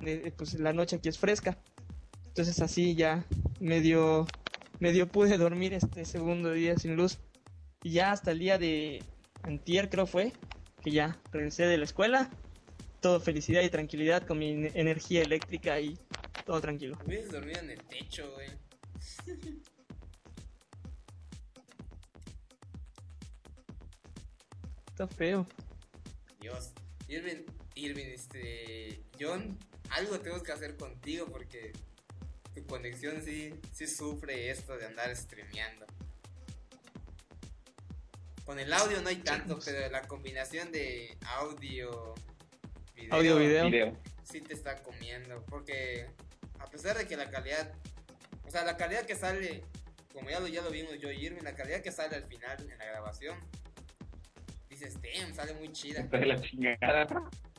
eh, pues la noche aquí es fresca. Entonces así ya medio, medio pude dormir este segundo día sin luz. Y ya hasta el día de antier creo fue, que ya regresé de la escuela. Todo felicidad y tranquilidad con mi en- energía eléctrica y todo tranquilo. Hubieras dormido en el techo, güey. Está feo. Dios. Irving, Irving, este. John, algo tenemos que hacer contigo porque tu conexión sí, sí sufre esto de andar streameando. Con el audio no hay tanto, pero la combinación de audio, video, Audio, video. Video. sí te está comiendo. Porque a pesar de que la calidad, o sea, la calidad que sale, como ya lo, ya lo vimos yo y Irving, la calidad que sale al final en la grabación, dices, damn, sale muy chida. De la chingada.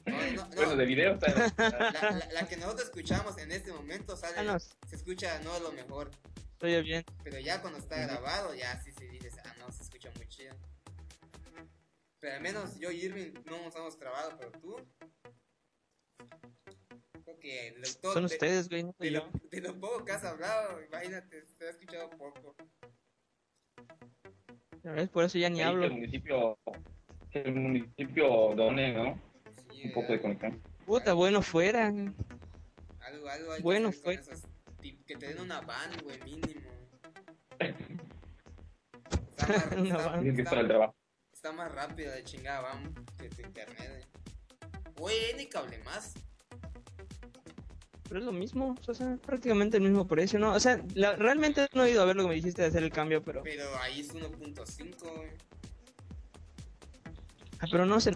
No, no, no. Bueno, de video está la chingada. La, la- que nosotros escuchamos en este momento sale, Ah, no, se escucha no lo mejor, estoy bien. pero ya cuando está grabado ya sí sí Pero al menos yo y Irving no nos hemos trabado, pero tú creo que de lo, todo- Son de- ustedes, güey, no de, lo, de lo poco que has hablado, imagínate, te he escuchado poco. Ves, Por eso ya ni que hablo. El municipio, que el municipio done, ¿no? Sí, Un poco de ¿verdad? conexión. Puta, bueno fuera. algo, algo hay que Bueno, fue- esos tip- que te den una van, güey, mínimo. está está- que el trabajo. Está más rápido de chingada vamos que tu internet. eh. Oye, ni cable más. Pero es lo mismo, o sea, prácticamente el mismo precio, ¿no? O sea, la- realmente no he ido a ver lo que me dijiste de hacer el cambio, pero... Pero ahí es 1.5, güey. Ah, pero no se,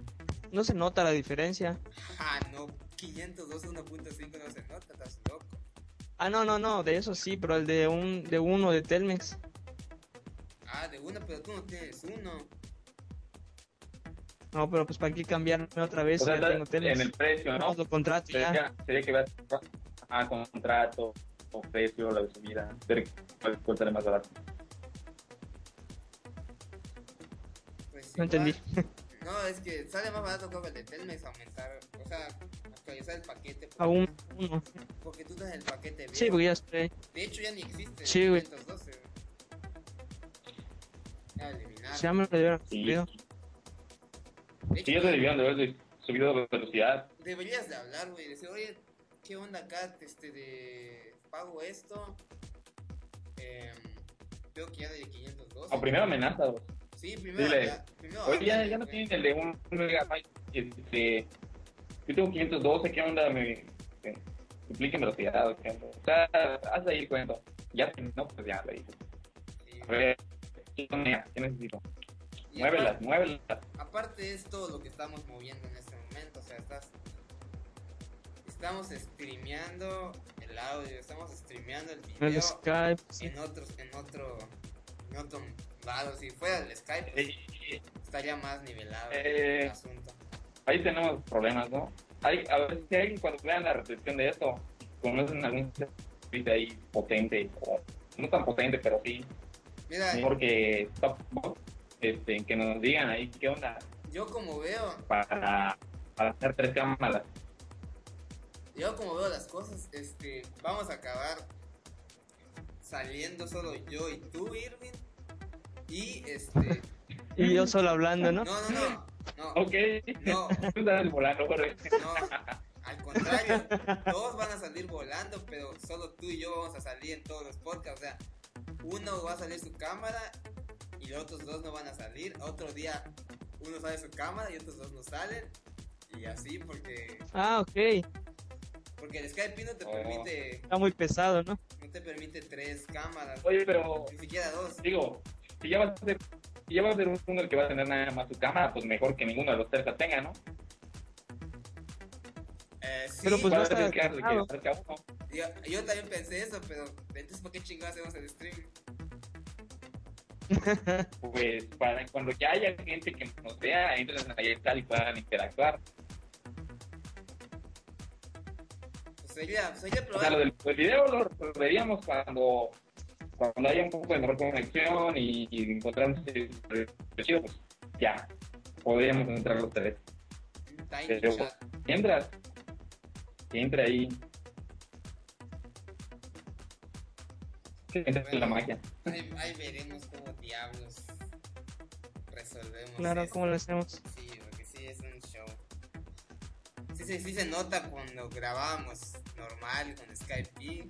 no se nota la diferencia. Ah, no, 512 1.5 no se nota, estás loco. Ah, no, no, no, de eso sí, pero el de un de uno de Telmex. Ah, de uno, pero tú no tienes uno. No, pero pues para qué cambiarme otra vez O sea, ya tengo en el precio, ¿no? No, lo contrato ya. Sería, sería que veas a contrato, o precio, la subida. Sería que puede más barato. Pues No entendí. No, es que sale más barato que el de Telmex aumentar, o sea, actualizar el paquete. Porque, A un uno. porque tú tienes el paquete viejo. Sí, porque ya estoy. De hecho ya ni existe. Sí, güey. 512, güey. Ya lo eliminaron. Ya me lo dieron Sí. Subido. De Sí, hecho, ya se debieron de haber subido la velocidad. deberías de hablar, güey. Decir, oye, ¿qué onda acá? Este de. Pago esto. Eh, veo que ya de 512. O primero amenazas. Sí, primero. Dile, ya- primero Oye, ya, ya no güey. tienen el de un megabyte. Este, yo tengo 512, ¿qué onda? Me, me dupliquen velocidad, ¿o qué onda? O sea, haz ahí el cuento. Ya, no, pues ya le dices. Sí, A güey. ver. ¿qué necesito? Y Muévelas, aparte- muévelas. Aparte es todo lo que estamos moviendo en este momento, o sea, estás estamos streameando el audio, estamos streameando el El video Skype. sí. en otros en otro en otro lado, si fuera el Skype pues, Eh, estaría más nivelado Eh. el asunto. ahí tenemos problemas, ¿no? Hay, a ver si alguien cuando vean la recepción de esto, conocen algún servicio ahí potente, o no tan potente, pero sí, Mira, mejor que Top Box, este, que nos digan ahí qué onda yo como veo, para, para hacer tres cámaras. yo como veo las cosas, este, vamos a acabar saliendo solo yo y tú, Irving. Y este, Y yo solo hablando, ¿no? no, no, no, no, Ok, no, estás volando. No, al contrario, todos van a salir volando, pero solo tú y yo vamos a salir en todos los podcasts. O sea, uno va a salir su cámara y los otros dos no van a salir. Otro día uno sale su cámara y otros dos no salen. Y así porque Ah, ok. porque el Skype no te Oh. permite Está muy pesado, ¿no? no te permite tres cámaras, Oye, pero ni siquiera dos. digo, si ya va a ser, si ya va a ser uno el que va a tener nada más su cámara, pues mejor que ninguno de los tres la tenga, ¿no? Eh, sí, Pero pues que que uno. yo, yo también pensé eso, pero entonces ¿por qué chingados hacemos el stream? Pues para cuando ya haya gente que nos vea, entren ahí tal y puedan interactuar. Pues sería, sería O sea, lo probable. del, el video lo, lo veríamos cuando, cuando haya un poco de mejor conexión y, y encontramos el, chido, pues ya, podríamos entrar los tres. Pero-. Mientras, entre ahí. La magia. Ahí, ahí veremos cómo diablos resolvemos. Claro, esto. ¿cómo lo hacemos? Sí, porque sí es un show. Sí, sí, sí se nota cuando grabábamos normal con Skype.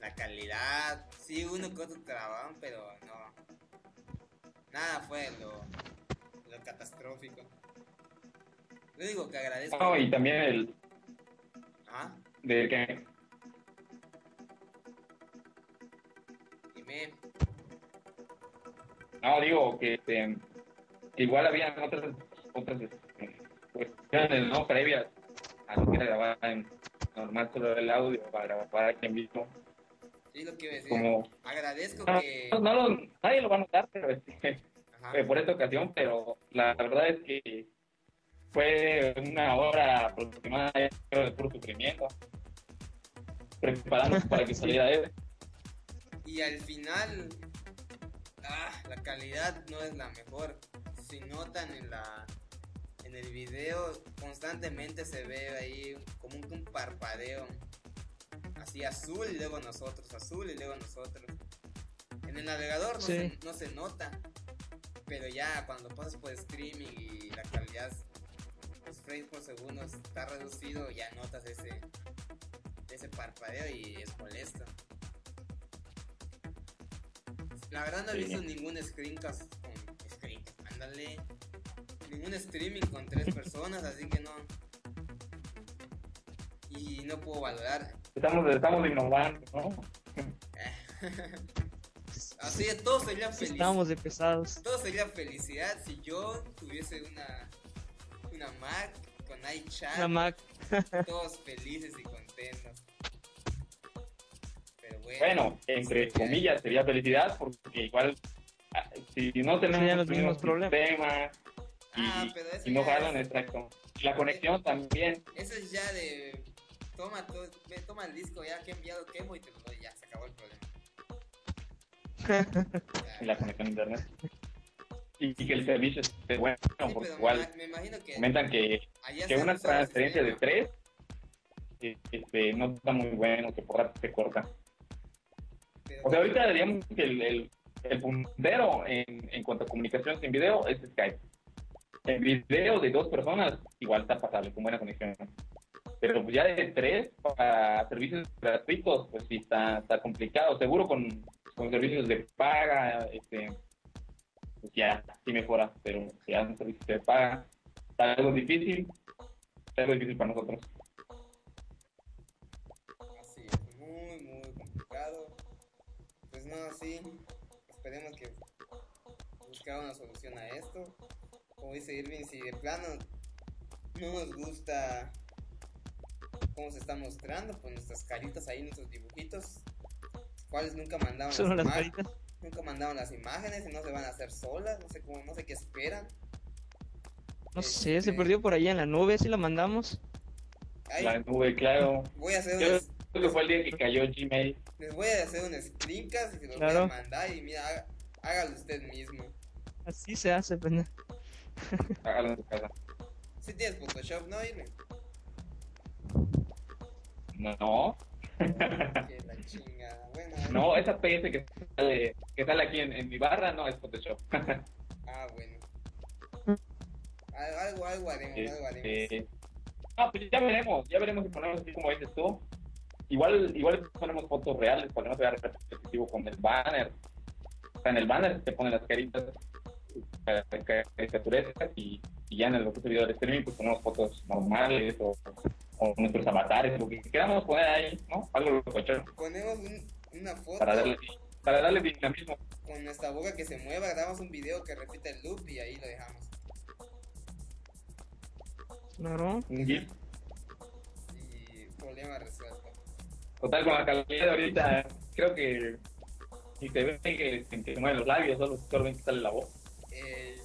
La calidad. Sí, uno que otro grababan, pero no. Nada fue lo, lo catastrófico. Lo único que agradezco. No, y también el Ah, de que No, digo que, este, que igual había otras, otras este, cuestiones, ¿no? Previas a lo que era grabar en normal solo el audio para grabar aquí en vivo. Sí, lo que iba a decir. Como, Agradezco no, que. no nadie lo va a notar, pero este, eh, por esta ocasión, pero la verdad es que fue una hora aproximada de puro sufrimiento. Preparándonos para que saliera él. Y al final, ah, la calidad no es la mejor. Si notan en la en el video, constantemente se ve ahí como un, un parpadeo. Así azul y luego nosotros, azul y luego nosotros. En el navegador no, Sí. se, no se nota. Pero ya cuando pasas por streaming y la calidad, los frames por segundo está reducido, ya notas ese, ese parpadeo y es molesto. La verdad no he visto ningún screencast con screen, ándale. Ningún streaming con tres personas, así que no. Y no puedo valorar. Estamos, estamos innovando, ¿no? Así que todo sería feliz. Estamos de pesados. Todo sería felicidad si yo tuviese una una Mac con iChat, Una Mac. todos felices y contentos. Bueno. Bueno, entre comillas sería felicidad porque igual ah, si no tenemos los mismos problemas. Ah, y no jalan, es- exacto. La conexión también, Eso es ya de toma todo, ve, toma el disco ya que he enviado quemo y te lo doy ya, se acabó el problema. y la conexión a internet. Y, y que el servicio esté bueno, Sí, porque igual me imagino que comentan que, que una transferencia de tres este, no está muy bueno, que por rato se corta. O sea, ahorita diríamos que el, el, el puntero en, en cuanto a comunicación sin video es Skype. El video de dos personas igual está pasable, con buena conexión. Pero pues ya de tres para servicios gratuitos, pues sí está, está complicado. Seguro con, con servicios de paga, este, pues ya sí mejora, pero si ya un servicio de paga, está algo difícil, está algo difícil para nosotros. Sí, esperemos que buscar una solución a esto. Como dice Irving, si de plano no nos gusta cómo se está mostrando, pues nuestras caritas ahí, nuestros dibujitos, cuales nunca mandaron Solo las caritas. nunca mandaron las imágenes y no se van a hacer solas, no sé cómo, no sé qué esperan. No sé, se Este, perdió por ahí en la nube, si la mandamos. ay, La nube, claro. voy a hacer Yo un, creo que fue el día que cayó Gmail. les voy a hacer un screencast y se los Claro. voy a mandar y mira, haga- hágalo usted mismo. Así se hace, pendejo. Hágalo en tu casa. Si tienes Photoshop, ¿no, Irving? No, la. Bueno, no, esa PS que sale, que sale aquí en, en mi barra no es Photoshop. Ah, bueno. Al- Algo, algo haremos, algo haremos. No, pues ya veremos, ya veremos si ponemos así como dices tú. Igual, igual ponemos fotos reales no sea repetitivo con el banner. O sea, en el banner te ponen las caritas, caricaturescas y, y ya en el otro video de streaming pues ponemos fotos normales o, o nuestros avatares, lo que queramos poner ahí, ¿no? Algo locochón Ponemos un- una foto para darle, para darle dinamismo. con nuestra boca que se mueva, grabamos un video que repita el loop y ahí lo dejamos. Claro. Un GIF. Y problema resuelto. Total, con la calidad de ahorita, creo que si te ven que, que mueven los labios, solo, solo ven que sale la voz. Eh,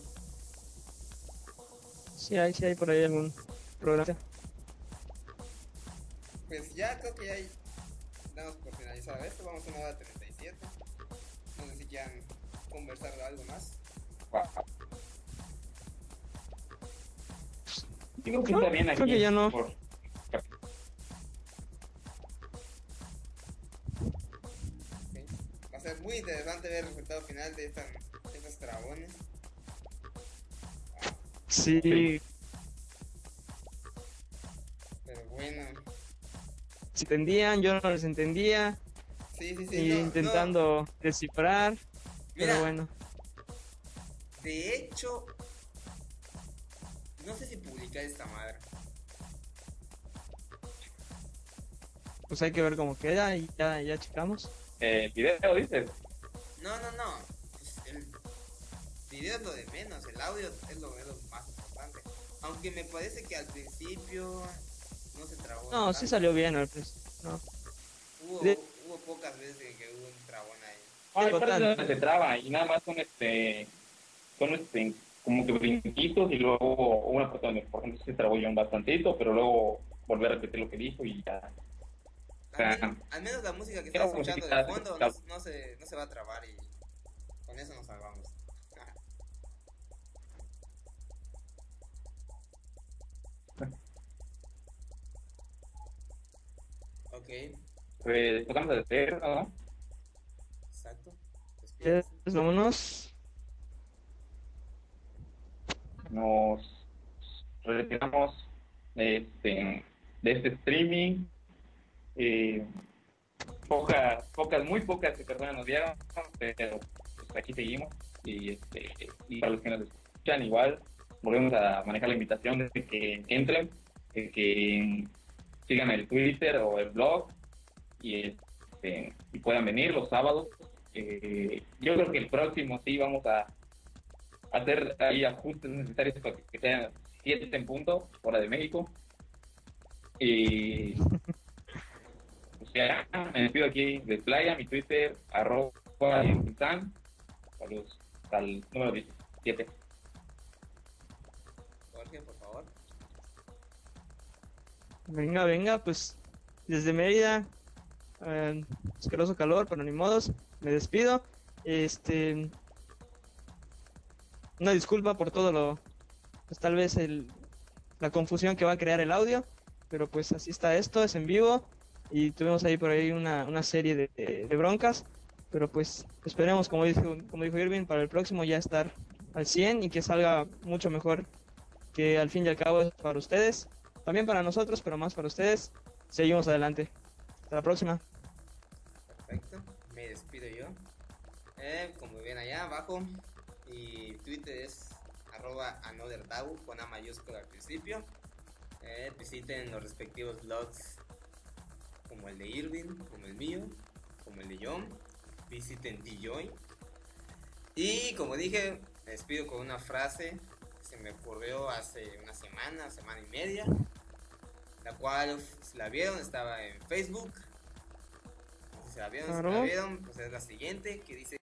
Sí hay, sí hay por ahí algún programa. pues ya creo que ya hay- damos por finalizado esto. Vamos a una hora 37. No sé si quieran conversar de algo más. Digo que está bien Creo aquí. que ya no. por- ser muy interesante ver el resultado final de, esta, de estos dragones. Sí, Pero bueno, si entendían, yo no les entendía. sí, sí, sí. y no, no. intentando descifrar. Mira, Pero bueno, De hecho, no sé si publicar esta madre. pues hay que ver cómo queda y ya, ya checamos. Eh, el video, dices. No, no, no. Pues el video es lo de menos, el audio es lo, es lo más importante. Aunque me parece que al principio no se trabó. No, sí salió bien al principio. No. Hubo, de- hubo pocas veces que hubo un trabón ahí. Ah, hay partes donde se traba y nada más son este, son este, como que brinquitos y luego una parte donde, por ejemplo, se trabó yo un bastantito, pero luego volví a repetir lo que dijo y ya. Al, men- al menos la música que Era estás escuchando de fondo no, no se, no se va a trabar y con eso nos salvamos. ok, Pues tocamos a despedir, ¿no? exacto. Pues vámonos. Nos retiramos de este, de este streaming. Eh, pocas, pocas, muy pocas personas nos dieron, pero pues, aquí seguimos. Y, este, para los que nos escuchan, igual, volvemos a manejar la invitación de que entren, que sigan el Twitter o el blog y, este, puedan venir los sábados. Eh, yo creo que el próximo sí vamos a hacer ahí ajustes necesarios para que sean 7 en punto, hora de México. Y ya, me despido aquí de Playa, mi Twitter, arroba saludos al número 17. Jorge, por favor. Venga, venga, pues desde Mérida, eh, asqueroso calor, pero ni modos, me despido. Este, una disculpa por todo lo, pues tal vez el, la confusión que va a crear el audio, pero pues así está esto, es en vivo y tuvimos ahí por ahí una, una serie de, de- broncas, pero pues esperemos, como dijo, como dijo Irving, para el próximo ya estar al 100 y que salga mucho mejor, que al fin y al cabo es para ustedes, también para nosotros, pero más para ustedes. Seguimos adelante. Hasta la próxima. Perfecto. Me despido yo. Eh, como ven allá abajo. Y Twitter es arroba anotherdau con A mayúscula al principio. Eh, visiten los respectivos blogs como el de Irving, como el mío, como el de John. Visiten DJoy. Y como dije, me despido con una frase que se me ocurrió hace una semana, semana y media. La cual, si la vieron, estaba en Facebook. Si la vieron, si la vieron, pues es la siguiente que dice